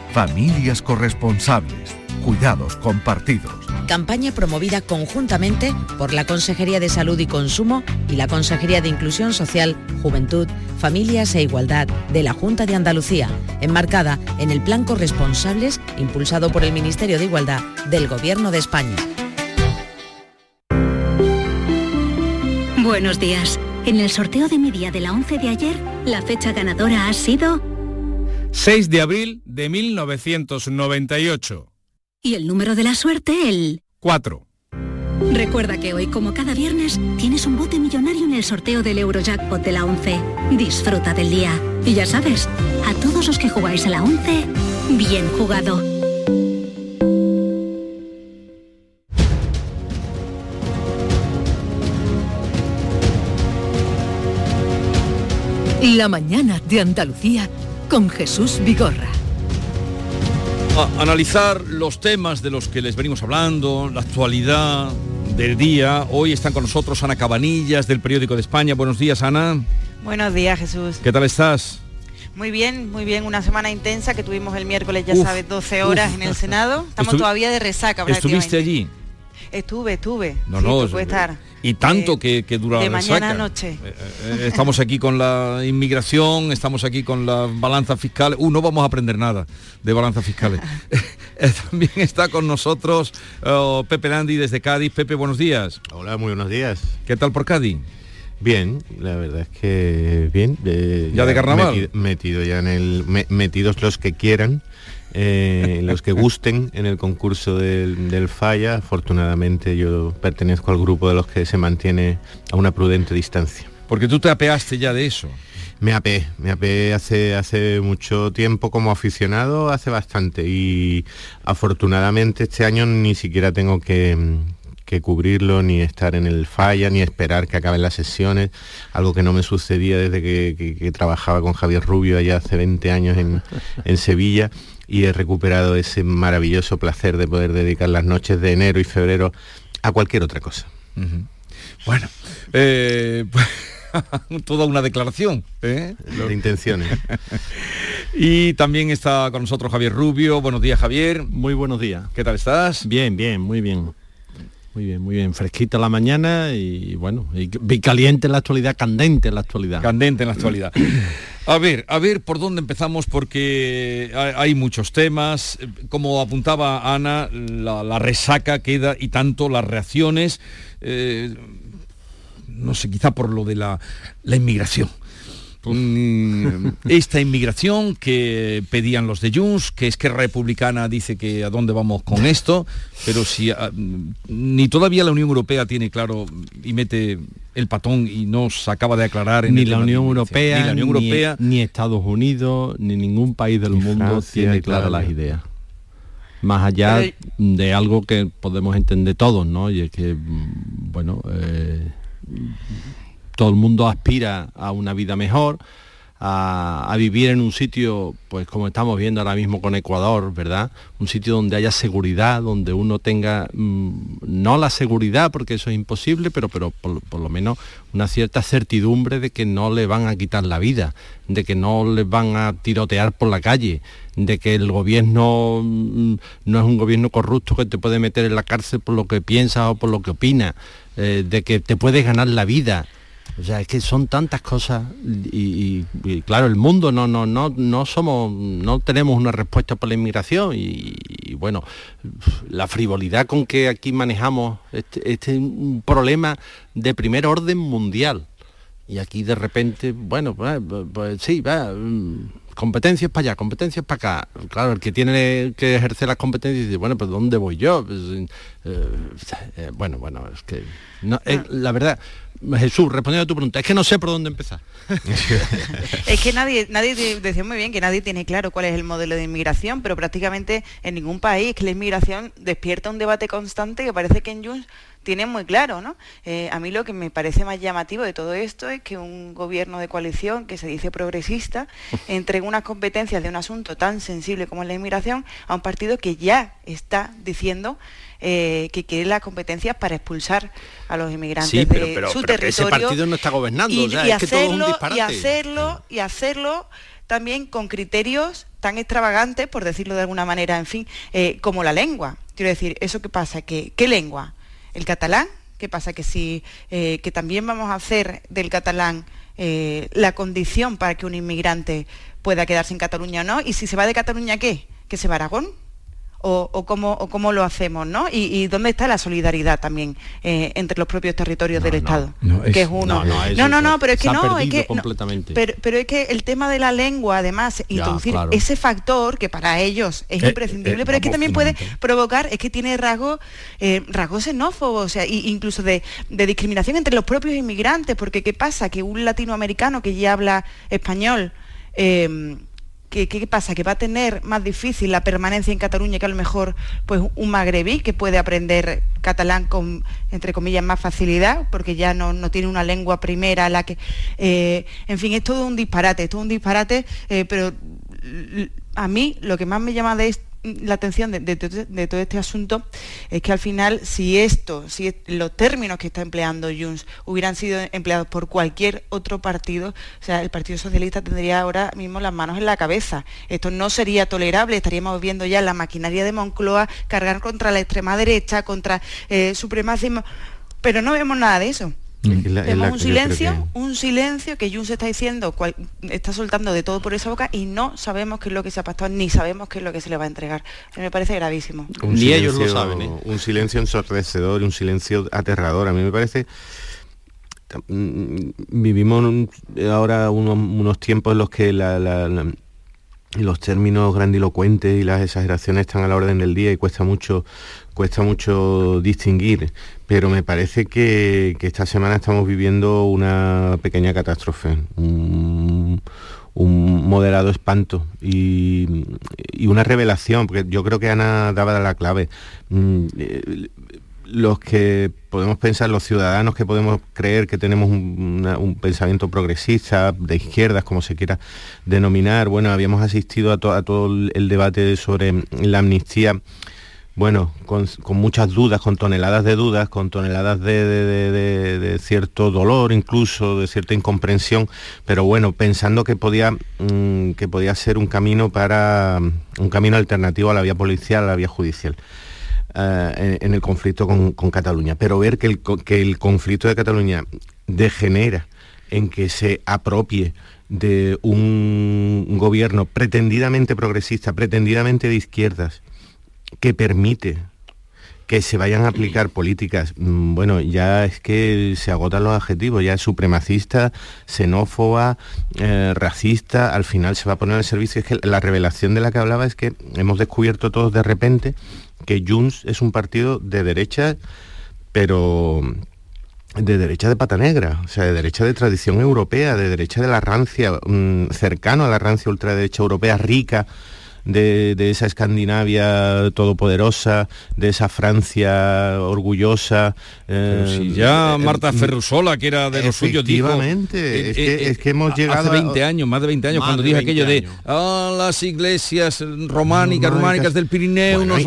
Familias corresponsables. Cuidados compartidos. Campaña promovida conjuntamente por la Consejería de Salud y Consumo y la Consejería de Inclusión Social, Juventud, Familias e Igualdad de la Junta de Andalucía, enmarcada en el Plan Corresponsables impulsado por el Ministerio de Igualdad del Gobierno de España. Buenos días. En el sorteo de mi día de la 11 de ayer, la fecha ganadora ha sido 6 de abril de 1998. Y el número de la suerte, el 4. Recuerda que hoy, como cada viernes, tienes un bote millonario en el sorteo del Eurojackpot de la 11. Disfruta del día. Y ya sabes, a todos los que jugáis a la 11, bien jugado. La mañana de Andalucía con Jesús Vigorra. A analizar los temas de los que les venimos hablando, la actualidad del día. Hoy están con nosotros Ana Cabanillas del Periódico de España. Buenos días, Ana. Buenos días, Jesús. ¿Qué tal estás? Muy bien, muy bien. Una semana intensa que tuvimos el miércoles, ya sabes, 12 horas en el Senado. Estamos todavía de resaca. ¿Estuviste allí? Estuve, estuve. No, no, puede estar. Y tanto que, que dura de la mañana a noche. Eh, eh, estamos aquí con la inmigración, estamos aquí con la balanza fiscal. Uh, no vamos a aprender nada de balanzas fiscales. Eh, también está con nosotros oh, Pepe Landi desde Cádiz. Pepe, buenos días. Hola, muy buenos días. ¿Qué tal por Cádiz? Bien, la verdad es que bien. ya, de carnaval. Metido, ya en el metidos los que quieran eh, los que gusten en el concurso del, Falla. Afortunadamente yo pertenezco al grupo de los que se mantiene a una prudente distancia. Porque tú te apeaste ya de eso. Me apeé, me apeé hace, hace mucho tiempo como aficionado, hace bastante. Y afortunadamente este año ni siquiera tengo que, cubrirlo, ni estar en el falla, ni esperar que acaben las sesiones, algo que no me sucedía desde que, trabajaba con Javier Rubio allá hace 20 años en, en Sevilla y he recuperado ese maravilloso placer de poder dedicar las noches de enero y febrero a cualquier otra cosa. Bueno, eh, pues, toda una declaración ¿eh? de intenciones. y también está con nosotros Javier Rubio. Buenos días, Javier. Muy buenos días. ¿Qué tal estás? Bien, bien, muy bien. muy bien, muy bien. Fresquita la mañana y bueno, y, caliente en la actualidad, candente en la actualidad. Candente en la actualidad. A ver, a ver por dónde empezamos porque hay, muchos temas. Como apuntaba Ana, la, resaca queda y tanto las reacciones, eh, no sé, quizá por lo de la inmigración esta inmigración que pedían los de Junts, que es que Republicana dice que a dónde vamos con esto, pero si ah, ni todavía la Unión Europea tiene claro y mete el patón y no se acaba de aclarar ni, la Unión Europea, ni la Unión Europea, ni, Estados Unidos, ni ningún país del mundo tiene claras las ideas. Más allá de algo que podemos entender todos, ¿no? Y es que, mm, bueno, eh, todo el mundo aspira a una vida mejor, a, vivir en un sitio, pues como estamos viendo ahora mismo con Ecuador, ¿verdad? Un sitio donde haya seguridad, donde uno tenga, mm, no la seguridad, porque eso es imposible, pero, pero por, lo menos una cierta certidumbre de que no le van a quitar la vida, de que no les van a tirotear por la calle, de que el gobierno mm, no es un gobierno corrupto que te puede meter en la cárcel por lo que piensas o por lo que opinas, eh, de que te puedes ganar la vida o sea, es que son tantas cosas y, claro, el mundo no, no, no, no somos, no tenemos una respuesta por la inmigración y, bueno, la frivolidad con que aquí manejamos este, este un problema de primer orden mundial. Y aquí de repente, bueno, pues, pues sí, va, mm, competencias para allá, competencias para acá. Claro, el que tiene que ejercer las competencias dice, bueno, pues ¿dónde voy yo? Pues, eh, eh, bueno, bueno, es que ah. la verdad, Jesús, respondiendo a tu pregunta, es que no sé por dónde empezar. es que nadie, nadie decía muy bien que nadie tiene claro cuál es el modelo de inmigración, pero prácticamente en ningún país que la inmigración despierta un debate constante que parece que en Junts tiene muy claro, ¿no? Eh, a mí lo que me parece más llamativo de todo esto es que un gobierno de coalición que se dice progresista entregue unas competencias de un asunto tan sensible como la inmigración a un partido que ya está diciendo eh, que quiere las competencias para expulsar a los inmigrantes de su territorio. ese partido no está gobernando, y, hacerlo, y hacerlo, y hacerlo también con criterios tan extravagantes, por decirlo de alguna manera, en fin, eh, como la lengua. Quiero decir, ¿eso qué pasa? ¿Qué, qué lengua? ¿El catalán? ¿Qué pasa? Que si eh, que también vamos a hacer del catalán la condición para que un inmigrante pueda quedarse en Cataluña o no, y si se va de Cataluña, ¿qué? ¿Que se va a Aragón? O, cómo, lo hacemos, ¿no? Y, dónde está la solidaridad también eh, entre los propios territorios del Estado, que es uno. No, no, no, pero es que no, es que pero, es que el tema de la lengua, además, introducir ese factor que para ellos es eh, imprescindible, eh, pero es que también puede provocar, es que tiene rasgos, rasgos xenófobos, o sea, incluso de, de discriminación entre los propios inmigrantes, porque ¿qué pasa? Que un latinoamericano que ya habla español ¿Qué, pasa? ¿Que va a tener más difícil la permanencia en Cataluña que a lo mejor pues, un magrebí que puede aprender catalán con, entre comillas, más facilidad, porque ya no, tiene una lengua primera la que... Eh, en fin, es todo un disparate, es todo un disparate, eh, pero a mí lo que más me llama de esto la atención de, todo este asunto es que al final, si esto, si los términos que está empleando Junts hubieran sido empleados por cualquier otro partido, o sea, el Partido Socialista tendría ahora mismo las manos en la cabeza. Esto no sería tolerable, estaríamos viendo ya la maquinaria de Moncloa cargar contra la extrema derecha, contra eh, supremacismo, pero no vemos nada de eso. Tenemos un silencio, un silencio que Jun se está diciendo, está soltando de todo por esa boca y no sabemos qué es lo que se ha pasado, ni sabemos qué es lo que se le va a entregar. Me parece gravísimo. ni ellos lo saben. ¿eh? Un silencio ensordecedor, un silencio aterrador. A mí me parece mm, vivimos ahora unos, tiempos en los que los términos grandilocuentes y las exageraciones están a la orden del día y cuesta mucho cuesta mucho distinguir, pero me parece que, esta semana estamos viviendo una pequeña catástrofe, un, moderado espanto y, una revelación, porque yo creo que Ana daba la clave. Mm, eh, los que podemos pensar, los ciudadanos que podemos creer que tenemos un, pensamiento progresista, de izquierdas, como se quiera denominar, bueno, habíamos asistido a todo el debate sobre la amnistía bueno, con, muchas dudas, con toneladas de dudas, con toneladas de, cierto dolor, incluso de cierta incomprensión, pero bueno, pensando que podía, mm, que podía ser un camino para un camino alternativo a la vía policial, a la vía judicial. eh, en, el conflicto con, Cataluña, pero ver que el, que el conflicto de Cataluña degenera en que se apropie de un gobierno pretendidamente progresista, pretendidamente de izquierdas, que permite que se vayan a aplicar políticas, mm, bueno, ya es que se agotan los adjetivos, ya es supremacista, xenófoba, eh, racista, al final se va a poner al servicio. Es que la revelación de la que hablaba es que hemos descubierto todos de repente que Junts es un partido de derecha, pero de derecha de pata negra, o sea, de derecha de tradición europea, de derecha de la rancia, mm, cercano a la rancia ultraderecha europea, rica, de, esa Escandinavia todopoderosa, de esa Francia orgullosa. Eh, si ya eh, Marta Ferrusola, que era de los suyos, dijo... Es, que, es que hemos llegado... Hace 20 años, más de 20 años, cuando dijo aquello de ah, las iglesias románicas, románicas del Pirineo no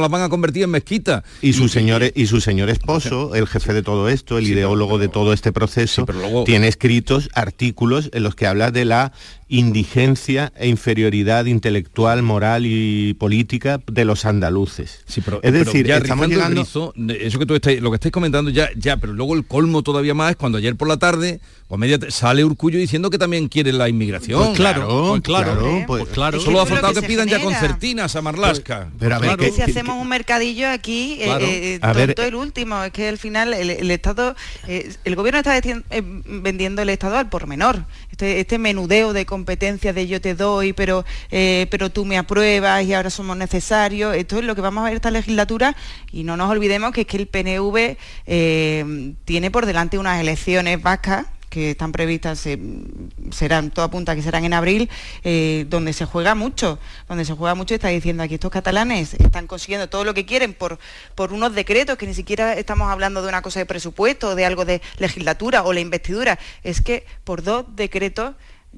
las, van a convertir en mezquita. Y su, señor, y su señor esposo, el jefe de todo esto, el ideólogo de todo este proceso, tiene escritos artículos en los que habla de la indigencia e inferioridad intelectual, moral y política de los andaluces. es decir, ya estamos llegando... eso que tú estáis, lo que estáis comentando ya, ya, pero luego el colmo todavía más es cuando ayer por la tarde o media sale Urcullo diciendo que también quiere la inmigración. Pues claro, pues claro, claro, pues, claro. Solo ha faltado que, pidan ya concertinas a Marlasca. Pues, pero a ver, que, si hacemos un mercadillo aquí, eh, eh el último, es que al final el, Estado, eh, el gobierno está eh, vendiendo el Estado al por menor. Este, este menudeo de competencias de yo te doy, pero, eh, pero tú me apruebas y ahora somos necesarios. Esto es lo que vamos a ver esta legislatura y no nos olvidemos que es que el PNV eh, tiene por delante unas elecciones vascas que están previstas serán, todo apunta que serán en abril, eh, donde se juega mucho, donde se juega mucho está diciendo aquí estos catalanes están consiguiendo todo lo que quieren por, por unos decretos, que ni siquiera estamos hablando de una cosa de presupuesto, de algo de legislatura o la investidura, es que por dos decretos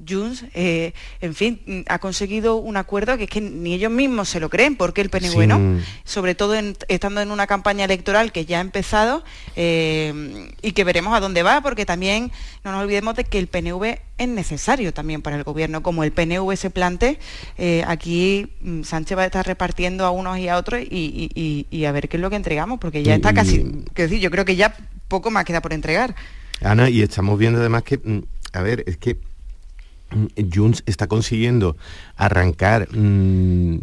Junts, eh, en fin, ha conseguido un acuerdo que es que ni ellos mismos se lo creen, porque el PNV no, sobre todo estando en una campaña electoral que ya ha empezado eh, y que veremos a dónde va, porque también no nos olvidemos de que el PNV es necesario también para el gobierno, como el PNV se plante, eh, aquí mm, Sánchez va a estar repartiendo a unos y a otros y, a ver qué es lo que entregamos, porque ya está casi, decir, yo creo que ya poco más queda por entregar. Ana, y estamos viendo además que, mm, a ver, es que Junts está consiguiendo arrancar mm,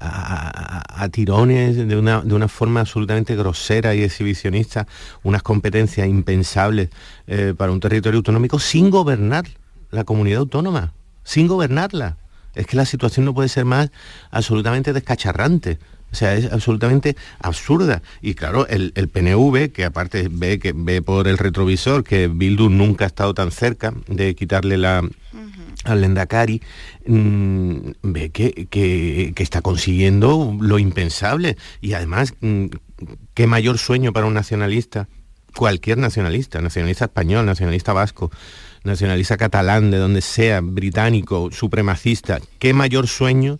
a, tirones de una, de una, forma absolutamente grosera y exhibicionista unas competencias impensables eh, para un territorio autonómico sin gobernar la comunidad autónoma, sin gobernarla. Es que la situación no puede ser más absolutamente descacharrante. O sea, es absolutamente absurda. Y claro, el, PNV, que aparte ve, que ve por el retrovisor que Bildu nunca ha estado tan cerca de quitarle la, al Lendakari, mm, ve que, está consiguiendo lo impensable. Y además, mm, qué mayor sueño para un nacionalista, cualquier nacionalista, nacionalista español, nacionalista vasco, nacionalista catalán, de donde sea, británico, supremacista, qué mayor sueño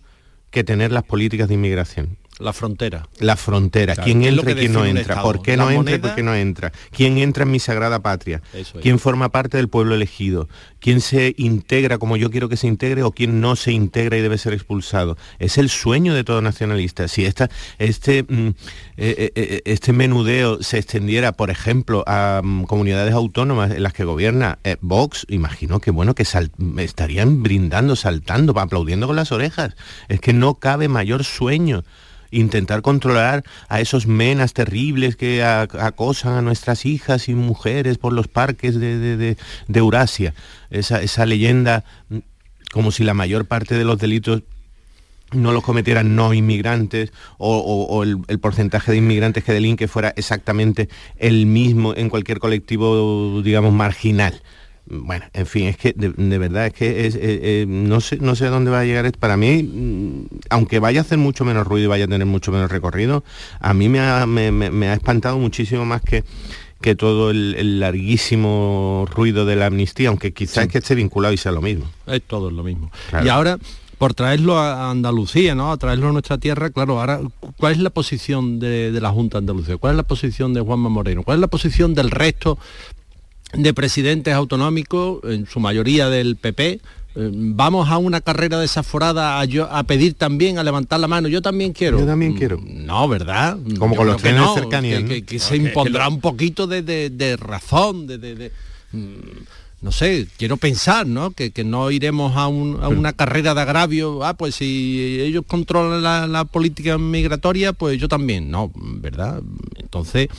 que tener las políticas de inmigración. La frontera. La frontera. ¿Quién entra y quién no entra? ¿Por qué no entra y por qué no entra? ¿Quién entra en mi sagrada patria? ¿Quién forma parte del pueblo elegido? ¿Quién se integra como yo quiero que se integre o quién no se integra y debe ser expulsado? Es el sueño de todo nacionalista. Si esta, este, mm, eh, eh, eh, este menudeo se extendiera, por ejemplo, a mm, comunidades autónomas en las que gobierna Vox, imagino que bueno que estarían brindando, saltando, aplaudiendo con las orejas. Es que no cabe mayor sueño intentar controlar a esos menas terribles que acosan a nuestras hijas y mujeres por los parques de, Eurasia. Esa, leyenda, mm, como si la mayor parte de los delitos no los cometieran no inmigrantes o, el, porcentaje de inmigrantes que delinque fuera exactamente el mismo en cualquier colectivo, digamos, marginal bueno, en fin, es que de, verdad es que es, eh, eh, no, sé, no sé a dónde va a llegar. Para mí, mm, aunque vaya a hacer mucho menos ruido y vaya a tener mucho menos recorrido, a mí me ha, me, ha espantado muchísimo más que que todo el, larguísimo ruido de la amnistía, aunque quizás que esté vinculado y sea lo mismo. Es todo lo mismo. Y ahora, por traerlo a Andalucía, ¿no? A traerlo a nuestra tierra, claro, ahora, ¿cuál es la posición de, de la Junta Andalucía? ¿Cuál es la posición de Juanma Moreno? ¿Cuál es la posición del resto de presidentes autonómicos, en su mayoría del PP, Eh, vamos a una carrera desaforada a, pedir también, a levantar la mano. Yo también quiero. Yo también quiero. Mm, no, ¿verdad? Como con los trenes no, cercanías. Que, se impondrá un poquito de, razón, de, mm, no sé, quiero pensar, ¿no? Que, no iremos a, una carrera de agravio, ah, pues si ellos controlan la, la, política migratoria, pues yo también, no, ¿verdad? Entonces,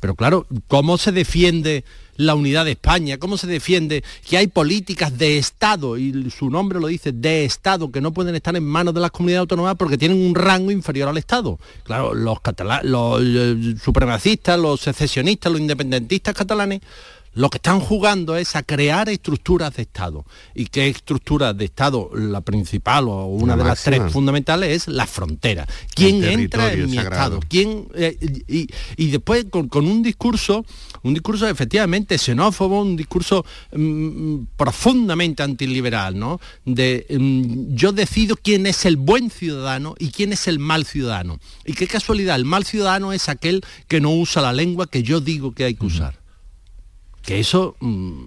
pero claro, ¿cómo se defiende la unidad de España, cómo se defiende que hay políticas de Estado, y su nombre lo dice, de Estado, que no pueden estar en manos de las comunidades autónomas porque tienen un rango inferior al Estado. Claro, los, los eh, supremacistas, los secesionistas, los independentistas catalanes lo que están jugando es a crear estructuras de Estado. ¿Y qué estructuras de Estado? La principal o una de las tres fundamentales es la frontera. ¿Quién entra en mi Estado? ¿Quién, eh, y, después con, un discurso, un discurso efectivamente xenófobo, un discurso mm, profundamente antiliberal, ¿no? De mm, yo decido quién es el buen ciudadano y quién es el mal ciudadano. Y qué casualidad, el mal ciudadano es aquel que no usa la lengua que yo digo que hay que usar que eso mm,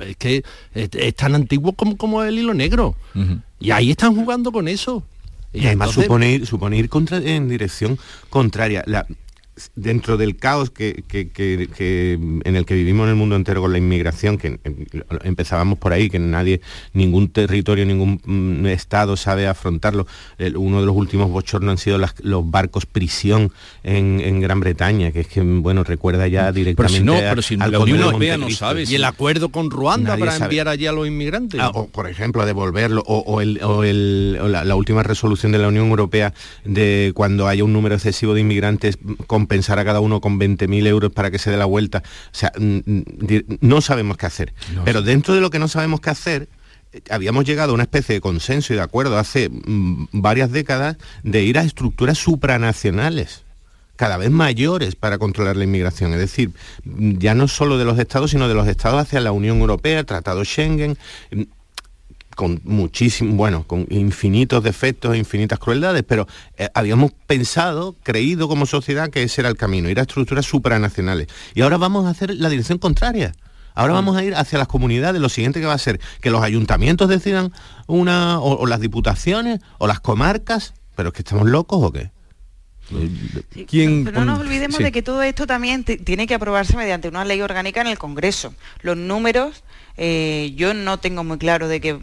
es que es, tan antiguo como, como el hilo negro. Y ahí están jugando con eso. Y, además suponer, suponer contra, en dirección contraria. La, dentro del caos que, en el que vivimos en el mundo entero con la inmigración, que empezábamos por ahí, que nadie, ningún territorio, ningún mm, estado sabe afrontarlo. uno de los últimos bochornos han sido los barcos prisión en, Gran Bretaña, que es que, bueno, recuerda ya directamente pero si no, la Unión Europea no sabe. Y el acuerdo con Ruanda para enviar allí a los inmigrantes. Ah, o, por ejemplo, a devolverlo, o, la, la, última resolución de la Unión Europea de cuando haya un número excesivo de inmigrantes con compensar a cada uno con 20.000 euros para que se dé la vuelta. O sea, mm, mm, no sabemos qué hacer. Pero dentro de lo que no sabemos qué hacer, eh, habíamos llegado a una especie de consenso y de acuerdo hace mm, varias décadas de ir a estructuras supranacionales cada vez mayores para controlar la inmigración, es decir, ya no solo de los estados, sino de los estados hacia la Unión Europea, Tratado Schengen, con muchísimo, bueno, con infinitos defectos, infinitas crueldades, pero eh, habíamos pensado, creído como sociedad que ese era el camino, ir a estructuras supranacionales. Y ahora vamos a hacer la dirección contraria. Ahora vamos a ir hacia las comunidades. Lo siguiente que va a ser que los ayuntamientos decidan una, o, las diputaciones, o las comarcas, pero es que estamos locos o qué. pero no nos olvidemos de que todo esto también tiene que aprobarse mediante una ley orgánica en el Congreso. Los números eh, yo no tengo muy claro de que,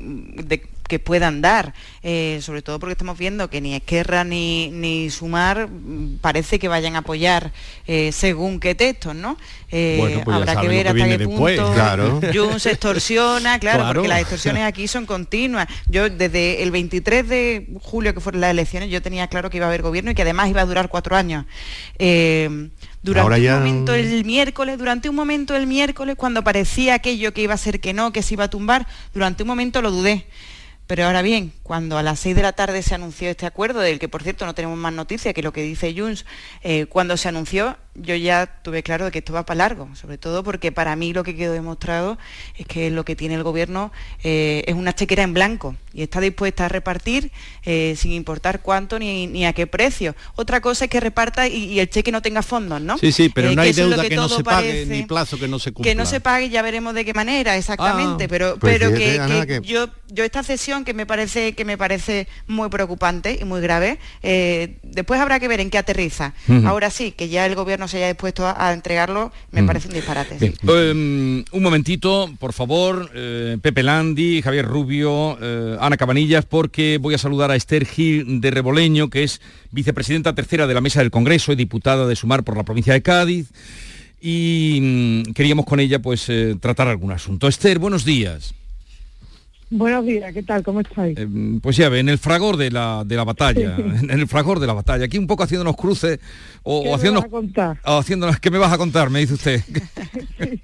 que puedan dar, eh, sobre todo porque estamos viendo que ni Esquerra ni, ni Sumar mm, parece que vayan a apoyar eh, según qué textos, ¿no? Pues habrá que ver hasta qué punto claro. se extorsiona, claro, porque las extorsiones aquí son continuas. Yo desde el 23 de julio, que fueron las elecciones, yo tenía claro que iba a haber gobierno y que además iba a durar cuatro años. Durante un momento el miércoles, durante un momento el miércoles, cuando parecía aquello que iba a ser que no, que se iba a tumbar, durante un momento lo dudé. Pero ahora bien, cuando a las 6 de la tarde se anunció este acuerdo, del que por cierto no tenemos más noticia que lo que dice Junts, eh, cuando se anunció yo ya tuve claro de que esto va para largo, sobre todo porque para mí lo que quedó demostrado es que lo que tiene el gobierno eh, es una chequera en blanco y está dispuesta a repartir eh, sin importar cuánto ni, a qué precio. Otra cosa es que reparta y, el cheque no tenga fondos, ¿no? Sí, sí, pero no hay deuda que, no se pague ni plazo que no se cumpla. Que no se pague, ya veremos de qué manera exactamente, ah. pero, pues pero que, yo, yo esta cesión que me parece que me parece muy preocupante y muy grave, eh, después habrá que ver en qué aterriza. Ahora sí, que ya el gobierno se haya dispuesto a, entregarlo, me parece un disparate. Em, un momentito, por favor, eh, Pepe Landi, Javier Rubio, eh, Ana Cabanillas, porque voy a saludar a Esther Gil de Reboleño, que es vicepresidenta tercera de la Mesa del Congreso y diputada de Sumar por la provincia de Cádiz. Y mm, queríamos con ella pues tratar algún asunto. Esther, buenos días. Buenos días, ¿qué tal? ¿Cómo estáis? Eh, pues ya ve, en el fragor de la, de la batalla, en el fragor de la batalla, aquí un poco haciéndonos cruces o, ¿Qué haciéndonos, me vas a contar? haciéndonos, ¿qué me vas a contar? Me dice usted.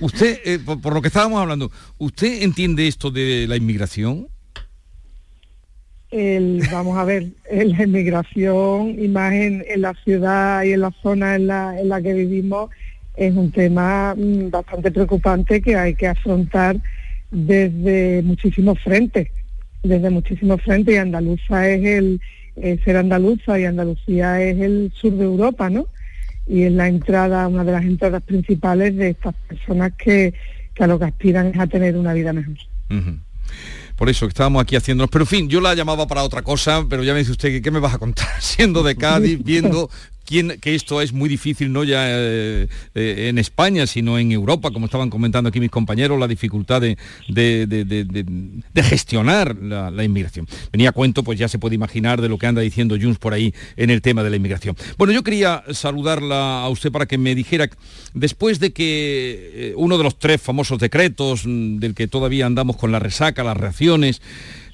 usted, eh, por, lo que estábamos hablando, ¿usted entiende esto de la inmigración? vamos a ver, la inmigración, imagen en la ciudad y en la zona en la, en la que vivimos, es un tema mm, bastante preocupante que hay que afrontar desde muchísimos frentes, desde muchísimos frentes y Andaluza es el, ser andaluza y Andalucía es el sur de Europa, ¿no? Y es la entrada, una de las entradas principales de estas personas que, a lo que aspiran es a tener una vida mejor. por eso estábamos aquí haciéndonos. Pero en fin, yo la llamaba para otra cosa, pero ya me dice usted que qué me vas a contar siendo de Cádiz, viendo que esto es muy difícil no ya eh, eh, en España, sino en Europa, como estaban comentando aquí mis compañeros, la dificultad de, gestionar la, inmigración. Venía a cuento, pues ya se puede imaginar de lo que anda diciendo Junts por ahí en el tema de la inmigración. Bueno, yo quería saludarla a usted para que me dijera, después de que eh, uno de los tres famosos decretos mm, del que todavía andamos con la resaca, las reacciones,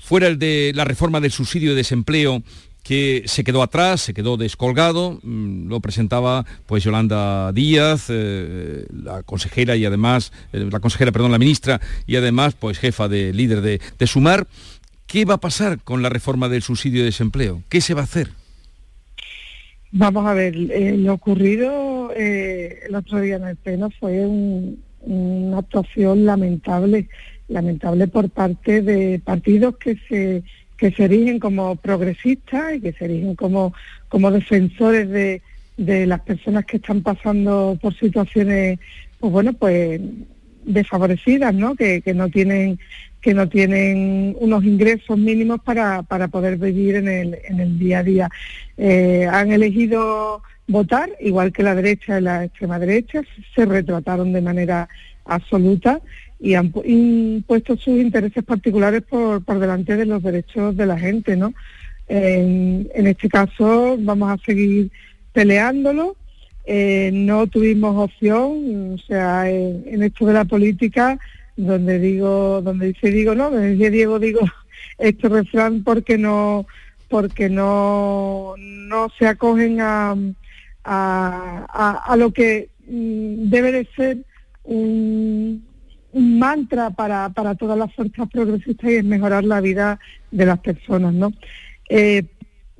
fuera el de la reforma del subsidio de desempleo que se quedó atrás, se quedó descolgado, mm, lo presentaba pues Yolanda Díaz, eh, la consejera y además, eh, la consejera, perdón, la ministra y además pues jefa de líder de, Sumar. ¿Qué va a pasar con la reforma del subsidio de desempleo? ¿Qué se va a hacer? Vamos a ver, eh, lo ocurrido el otro día en el Pleno fue una actuación lamentable, lamentable por parte de partidos que se que se erigen como progresistas y que se erigen como, como defensores de, las personas que están pasando por situaciones, pues bueno, pues desfavorecidas, ¿no? Que, no tienen que no tienen unos ingresos mínimos para, para poder vivir en el, en el día a día. Eh, han elegido votar, igual que la derecha y la extrema derecha, se retrataron de manera absoluta y han puesto sus intereses particulares por, por delante de los derechos de la gente, ¿no? En, este caso vamos a seguir peleándolo. Eh, no tuvimos opción, o sea, en, esto de la política, donde digo, donde dice digo, no, donde dice Diego digo este refrán porque no, porque no, no se acogen a, a, a lo que mm, debe de ser un, un mantra para, para todas las fuerzas progresistas y es mejorar la vida de las personas, ¿no? Eh,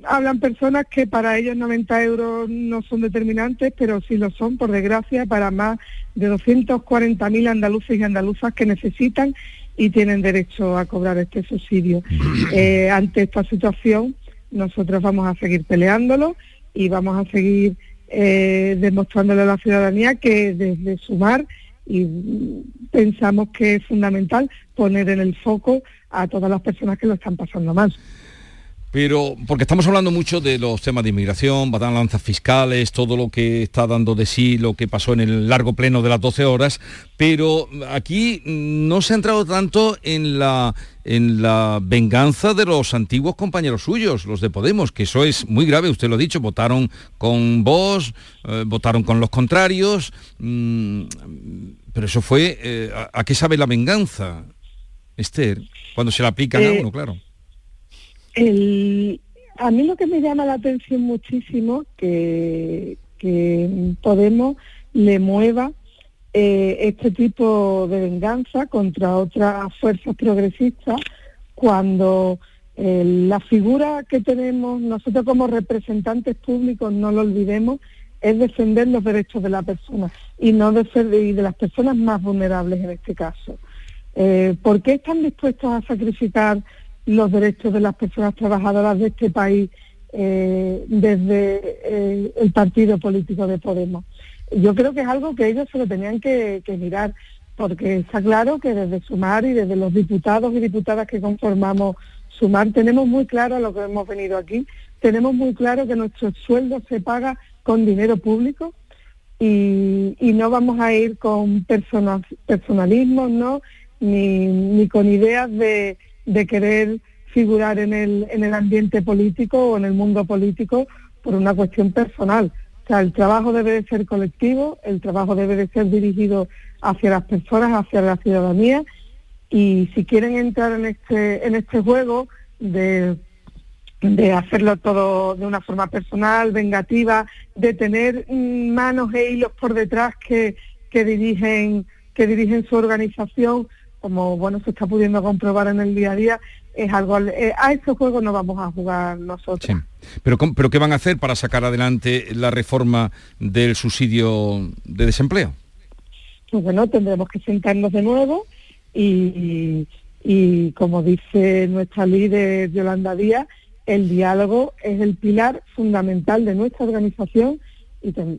hablan personas que para ellos 90 euros no son determinantes, pero sí lo son, por desgracia, para más de 240.000 andaluces y andaluzas que necesitan y tienen derecho a cobrar este subsidio. Eh, ante esta situación, nosotros vamos a seguir peleándolo y vamos a seguir eh, demostrándole a la ciudadanía que desde Sumar y pensamos que es fundamental poner en el foco a todas las personas que lo están pasando mal. Pero, porque estamos hablando mucho de los temas de inmigración, balanzas fiscales, todo lo que está dando de sí, lo que pasó en el largo pleno de las 12 horas, pero aquí no se ha entrado tanto en la, en la venganza de los antiguos compañeros suyos, los de Podemos, que eso es muy grave, usted lo ha dicho, votaron con vos, eh, votaron con los contrarios, mm, pero eso fue, eh, a, qué sabe la venganza, Esther? Cuando se la aplican a eh, uno, claro. El, a mí lo que me llama la atención muchísimo que, que Podemos le mueva eh, este tipo de venganza contra otras fuerzas progresistas cuando eh, la figura que tenemos nosotros como representantes públicos, no lo olvidemos, es defender los derechos de la persona y no defender de las personas más vulnerables en este caso. Eh, ¿Por qué están dispuestos a sacrificar los derechos de las personas trabajadoras de este país eh, desde eh, el partido político de Podemos. Yo creo que es algo que ellos se lo tenían que, mirar, porque está claro que desde Sumar y desde los diputados y diputadas que conformamos Sumar tenemos muy claro lo que hemos venido aquí, tenemos muy claro que nuestro sueldo se paga con dinero público y, no vamos a ir con personalismos, ¿no? ni con ideas de de querer figurar en el, en el ambiente político o en el mundo político por una cuestión personal. O sea, el trabajo debe de ser colectivo, el trabajo debe de ser dirigido hacia las personas, hacia la ciudadanía, y si quieren entrar en este, en este juego de, de hacerlo todo de una forma personal, vengativa, de tener manos e hilos por detrás que, que dirigen, que dirigen su organización, como bueno se está pudiendo comprobar en el día a día, es algo eh, a ese juego no vamos a jugar nosotros. Pero, pero ¿qué van a hacer para sacar adelante la reforma del subsidio de desempleo? Pues bueno, tendremos que sentarnos de nuevo y, y como dice nuestra líder Yolanda Díaz, el diálogo es el pilar fundamental de nuestra organización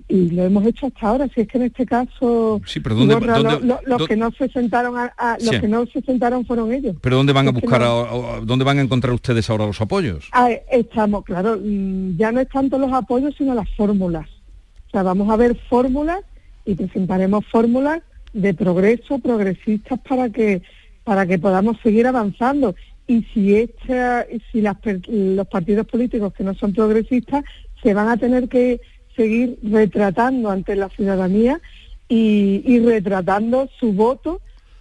y, lo hemos hecho hasta ahora si es que en este caso sí, pero ¿dónde, los que no se sentaron a, los que no se sentaron fueron ellos. Pero dónde van a buscar dónde van a encontrar ustedes ahora los apoyos ah, estamos claro mm, ya no es tanto los apoyos sino las fórmulas. O sea vamos a ver fórmulas y presentaremos fórmulas de progreso progresistas para que para que podamos seguir avanzando. Y si esta, si las, los partidos políticos que no son progresistas se van a tener que seguir retratando ante la ciudadanía y, retratando su voto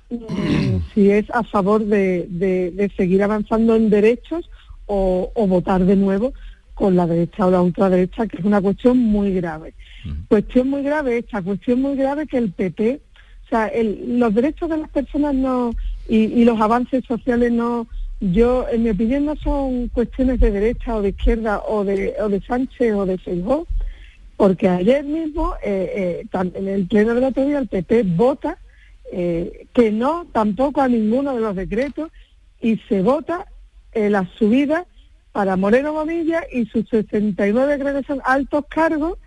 mm, si es a favor de, seguir avanzando en derechos o, votar de nuevo con la derecha o la ultraderecha, que es una cuestión muy grave. Cuestión muy grave esta, cuestión muy grave que el PP, o sea, los derechos de las personas no y, los avances sociales no, yo, en mi opinión, no son cuestiones de derecha o de izquierda o de, o de Sánchez o de Feijóo, porque ayer mismo, eh, eh, en el pleno de la día, el PP vota eh, que no tampoco a ninguno de los decretos y se vota la subida para Moreno Bonilla y sus 69 creo que son altos cargos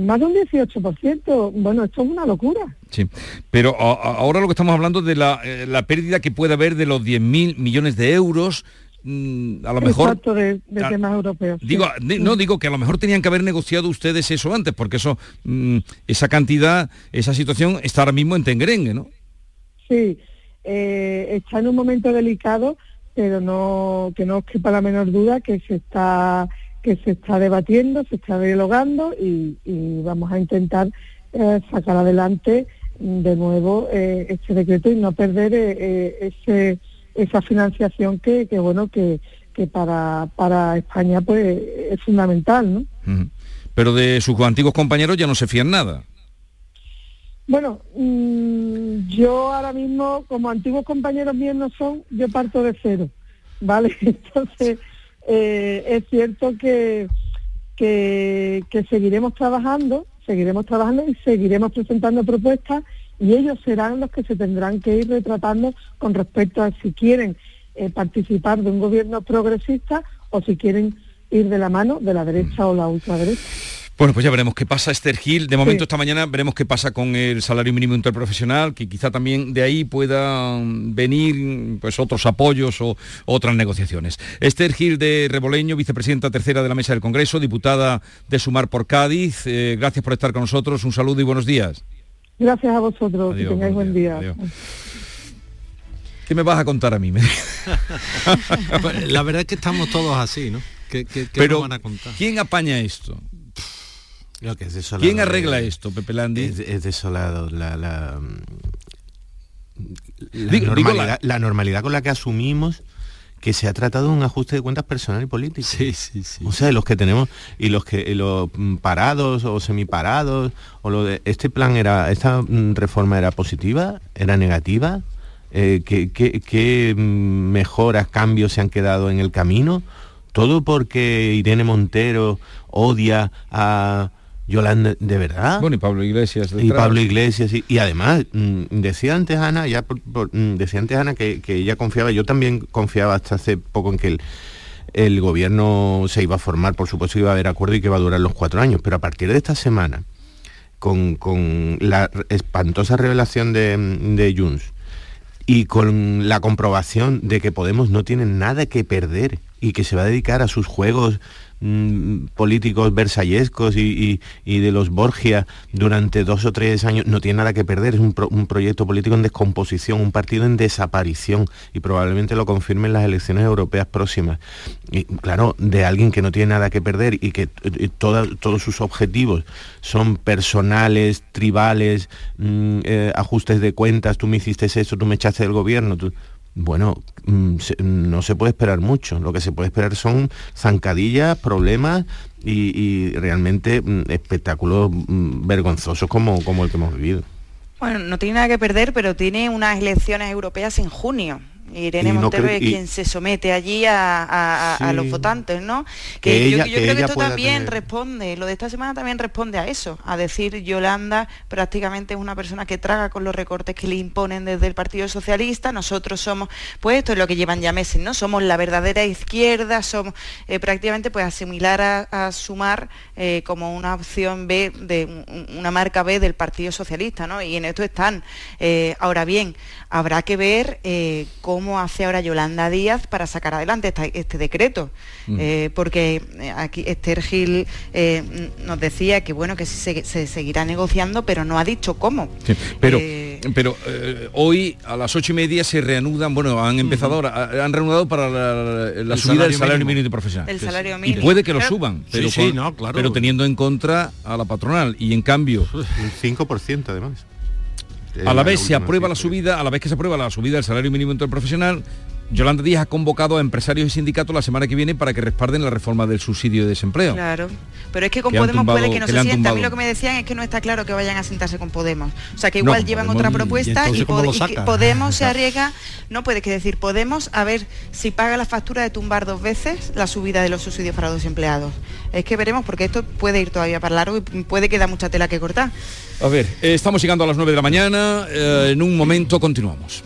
más de un 18%. Bueno, esto es una locura. Sí, pero ahora lo que estamos hablando de la, la pérdida que puede haber de los 10.000 millones de euros a lo mejor de, temas europeos digo no digo que a lo mejor tenían que haber negociado ustedes eso antes porque eso mm, esa cantidad esa situación está ahora mismo en Tengrengue no sí eh, está en un momento delicado pero no que no os quepa la menor duda que se está que se está debatiendo se está dialogando y, vamos a intentar eh, sacar adelante de nuevo eh, este decreto y no perder ese esa financiación que, bueno que, para, para España pues es fundamental, ¿no? Pero de sus antiguos compañeros ya no se fían nada. Bueno, mm, yo ahora mismo, como antiguos compañeros míos no son, yo parto de cero, ¿vale? Entonces, eh, es cierto que, que, que seguiremos trabajando, seguiremos trabajando y seguiremos presentando propuestas y ellos serán los que se tendrán que ir retratando con respecto a si quieren eh, participar de un gobierno progresista o si quieren ir de la mano de la derecha o la ultraderecha. Bueno, pues ya veremos qué pasa, Esther Gil. De momento, esta mañana veremos qué pasa con el salario mínimo interprofesional, que quizá también de ahí puedan venir pues, otros apoyos o otras negociaciones. Esther Gil de Reboleño, vicepresidenta tercera de la Mesa del Congreso, diputada de Sumar por Cádiz. Eh, gracias por estar con nosotros. Un saludo y buenos días. Gracias a vosotros, que tengáis buen día. ¿Qué me vas a contar a mí? La verdad es que estamos todos así, ¿no? ¿Qué, Pero, van a contar? ¿quién apaña esto? ¿Quién arregla esto, Pepe Landi? Es, desolado la, la, normalidad, la normalidad con la que asumimos que se ha tratado de un ajuste de cuentas personal y político. Sí, sí, sí. O sea, los que tenemos y los que los mm, parados o semiparados o lo de este plan era esta mm, reforma era positiva, era negativa, eh, ¿qué, mm, mejoras, cambios se han quedado en el camino? Todo porque Irene Montero odia a Yolanda, ¿de verdad? Bueno, y Pablo Iglesias. Y Pablo Iglesias, y, además, mm, decía antes Ana, ya mm, decía antes Ana que, ella confiaba, yo también confiaba hasta hace poco en que el, el, gobierno se iba a formar, por supuesto iba a haber acuerdo y que iba a durar los cuatro años, pero a partir de esta semana, con, con la espantosa revelación de, de Junts y con la comprobación de que Podemos no tiene nada que perder y que se va a dedicar a sus juegos Mm, políticos versallescos y, de los Borgia durante dos o tres años no tiene nada que perder, es un, proyecto político en descomposición, un partido en desaparición y probablemente lo confirmen las elecciones europeas próximas. Y claro, de alguien que no tiene nada que perder y que todos sus objetivos son personales, tribales, mm, eh, ajustes de cuentas, tú me hiciste eso, tú me echaste del gobierno, bueno, mm, no se puede esperar mucho. Lo que se puede esperar son zancadillas, problemas y, realmente mm, espectáculos mm, vergonzosos como, como el que hemos vivido. Bueno, no tiene nada que perder, pero tiene unas elecciones europeas en junio. Irene Montero es quien se somete allí a, los votantes, ¿no? Que, yo, creo que esto también responde, lo de esta semana también responde a eso, a decir Yolanda prácticamente es una persona que traga con los recortes que le imponen desde el Partido Socialista, nosotros somos, pues esto es lo que llevan ya meses, ¿no? Somos la verdadera izquierda, somos eh, prácticamente pues asimilar a, sumar eh, como una opción B, de una marca B del Partido Socialista, ¿no? Y en esto están. Eh, ahora bien, habrá que ver cómo cómo hace ahora Yolanda Díaz para sacar adelante este decreto. Mm. Eh, porque eh, aquí Esther Gil eh, nos decía que bueno que se, seguirá negociando, pero no ha dicho cómo. pero pero hoy a las ocho y media se reanudan, bueno, han empezado ahora, han reanudado para la, subida del salario mínimo, profesional. El salario mínimo. Y puede que lo suban, pero, pero teniendo en contra a la patronal. Y en cambio... Un 5% además a la vez se aprueba la subida, a la vez que se aprueba la subida del salario mínimo interprofesional, Yolanda Díaz ha convocado a empresarios y sindicatos la semana que viene para que respalden la reforma del subsidio de desempleo. Claro, pero es que con Podemos puede que no se sienta. A mí lo que me decían es que no está claro que vayan a sentarse con Podemos. O sea, que igual llevan otra propuesta y, Podemos se arriesga, no puede que decir Podemos a ver si paga la factura de tumbar dos veces la subida de los subsidios para los empleados. Es que veremos porque esto puede ir todavía para largo y puede quedar mucha tela que cortar. A ver, eh, estamos llegando a las 9 de la mañana, eh, en un momento continuamos.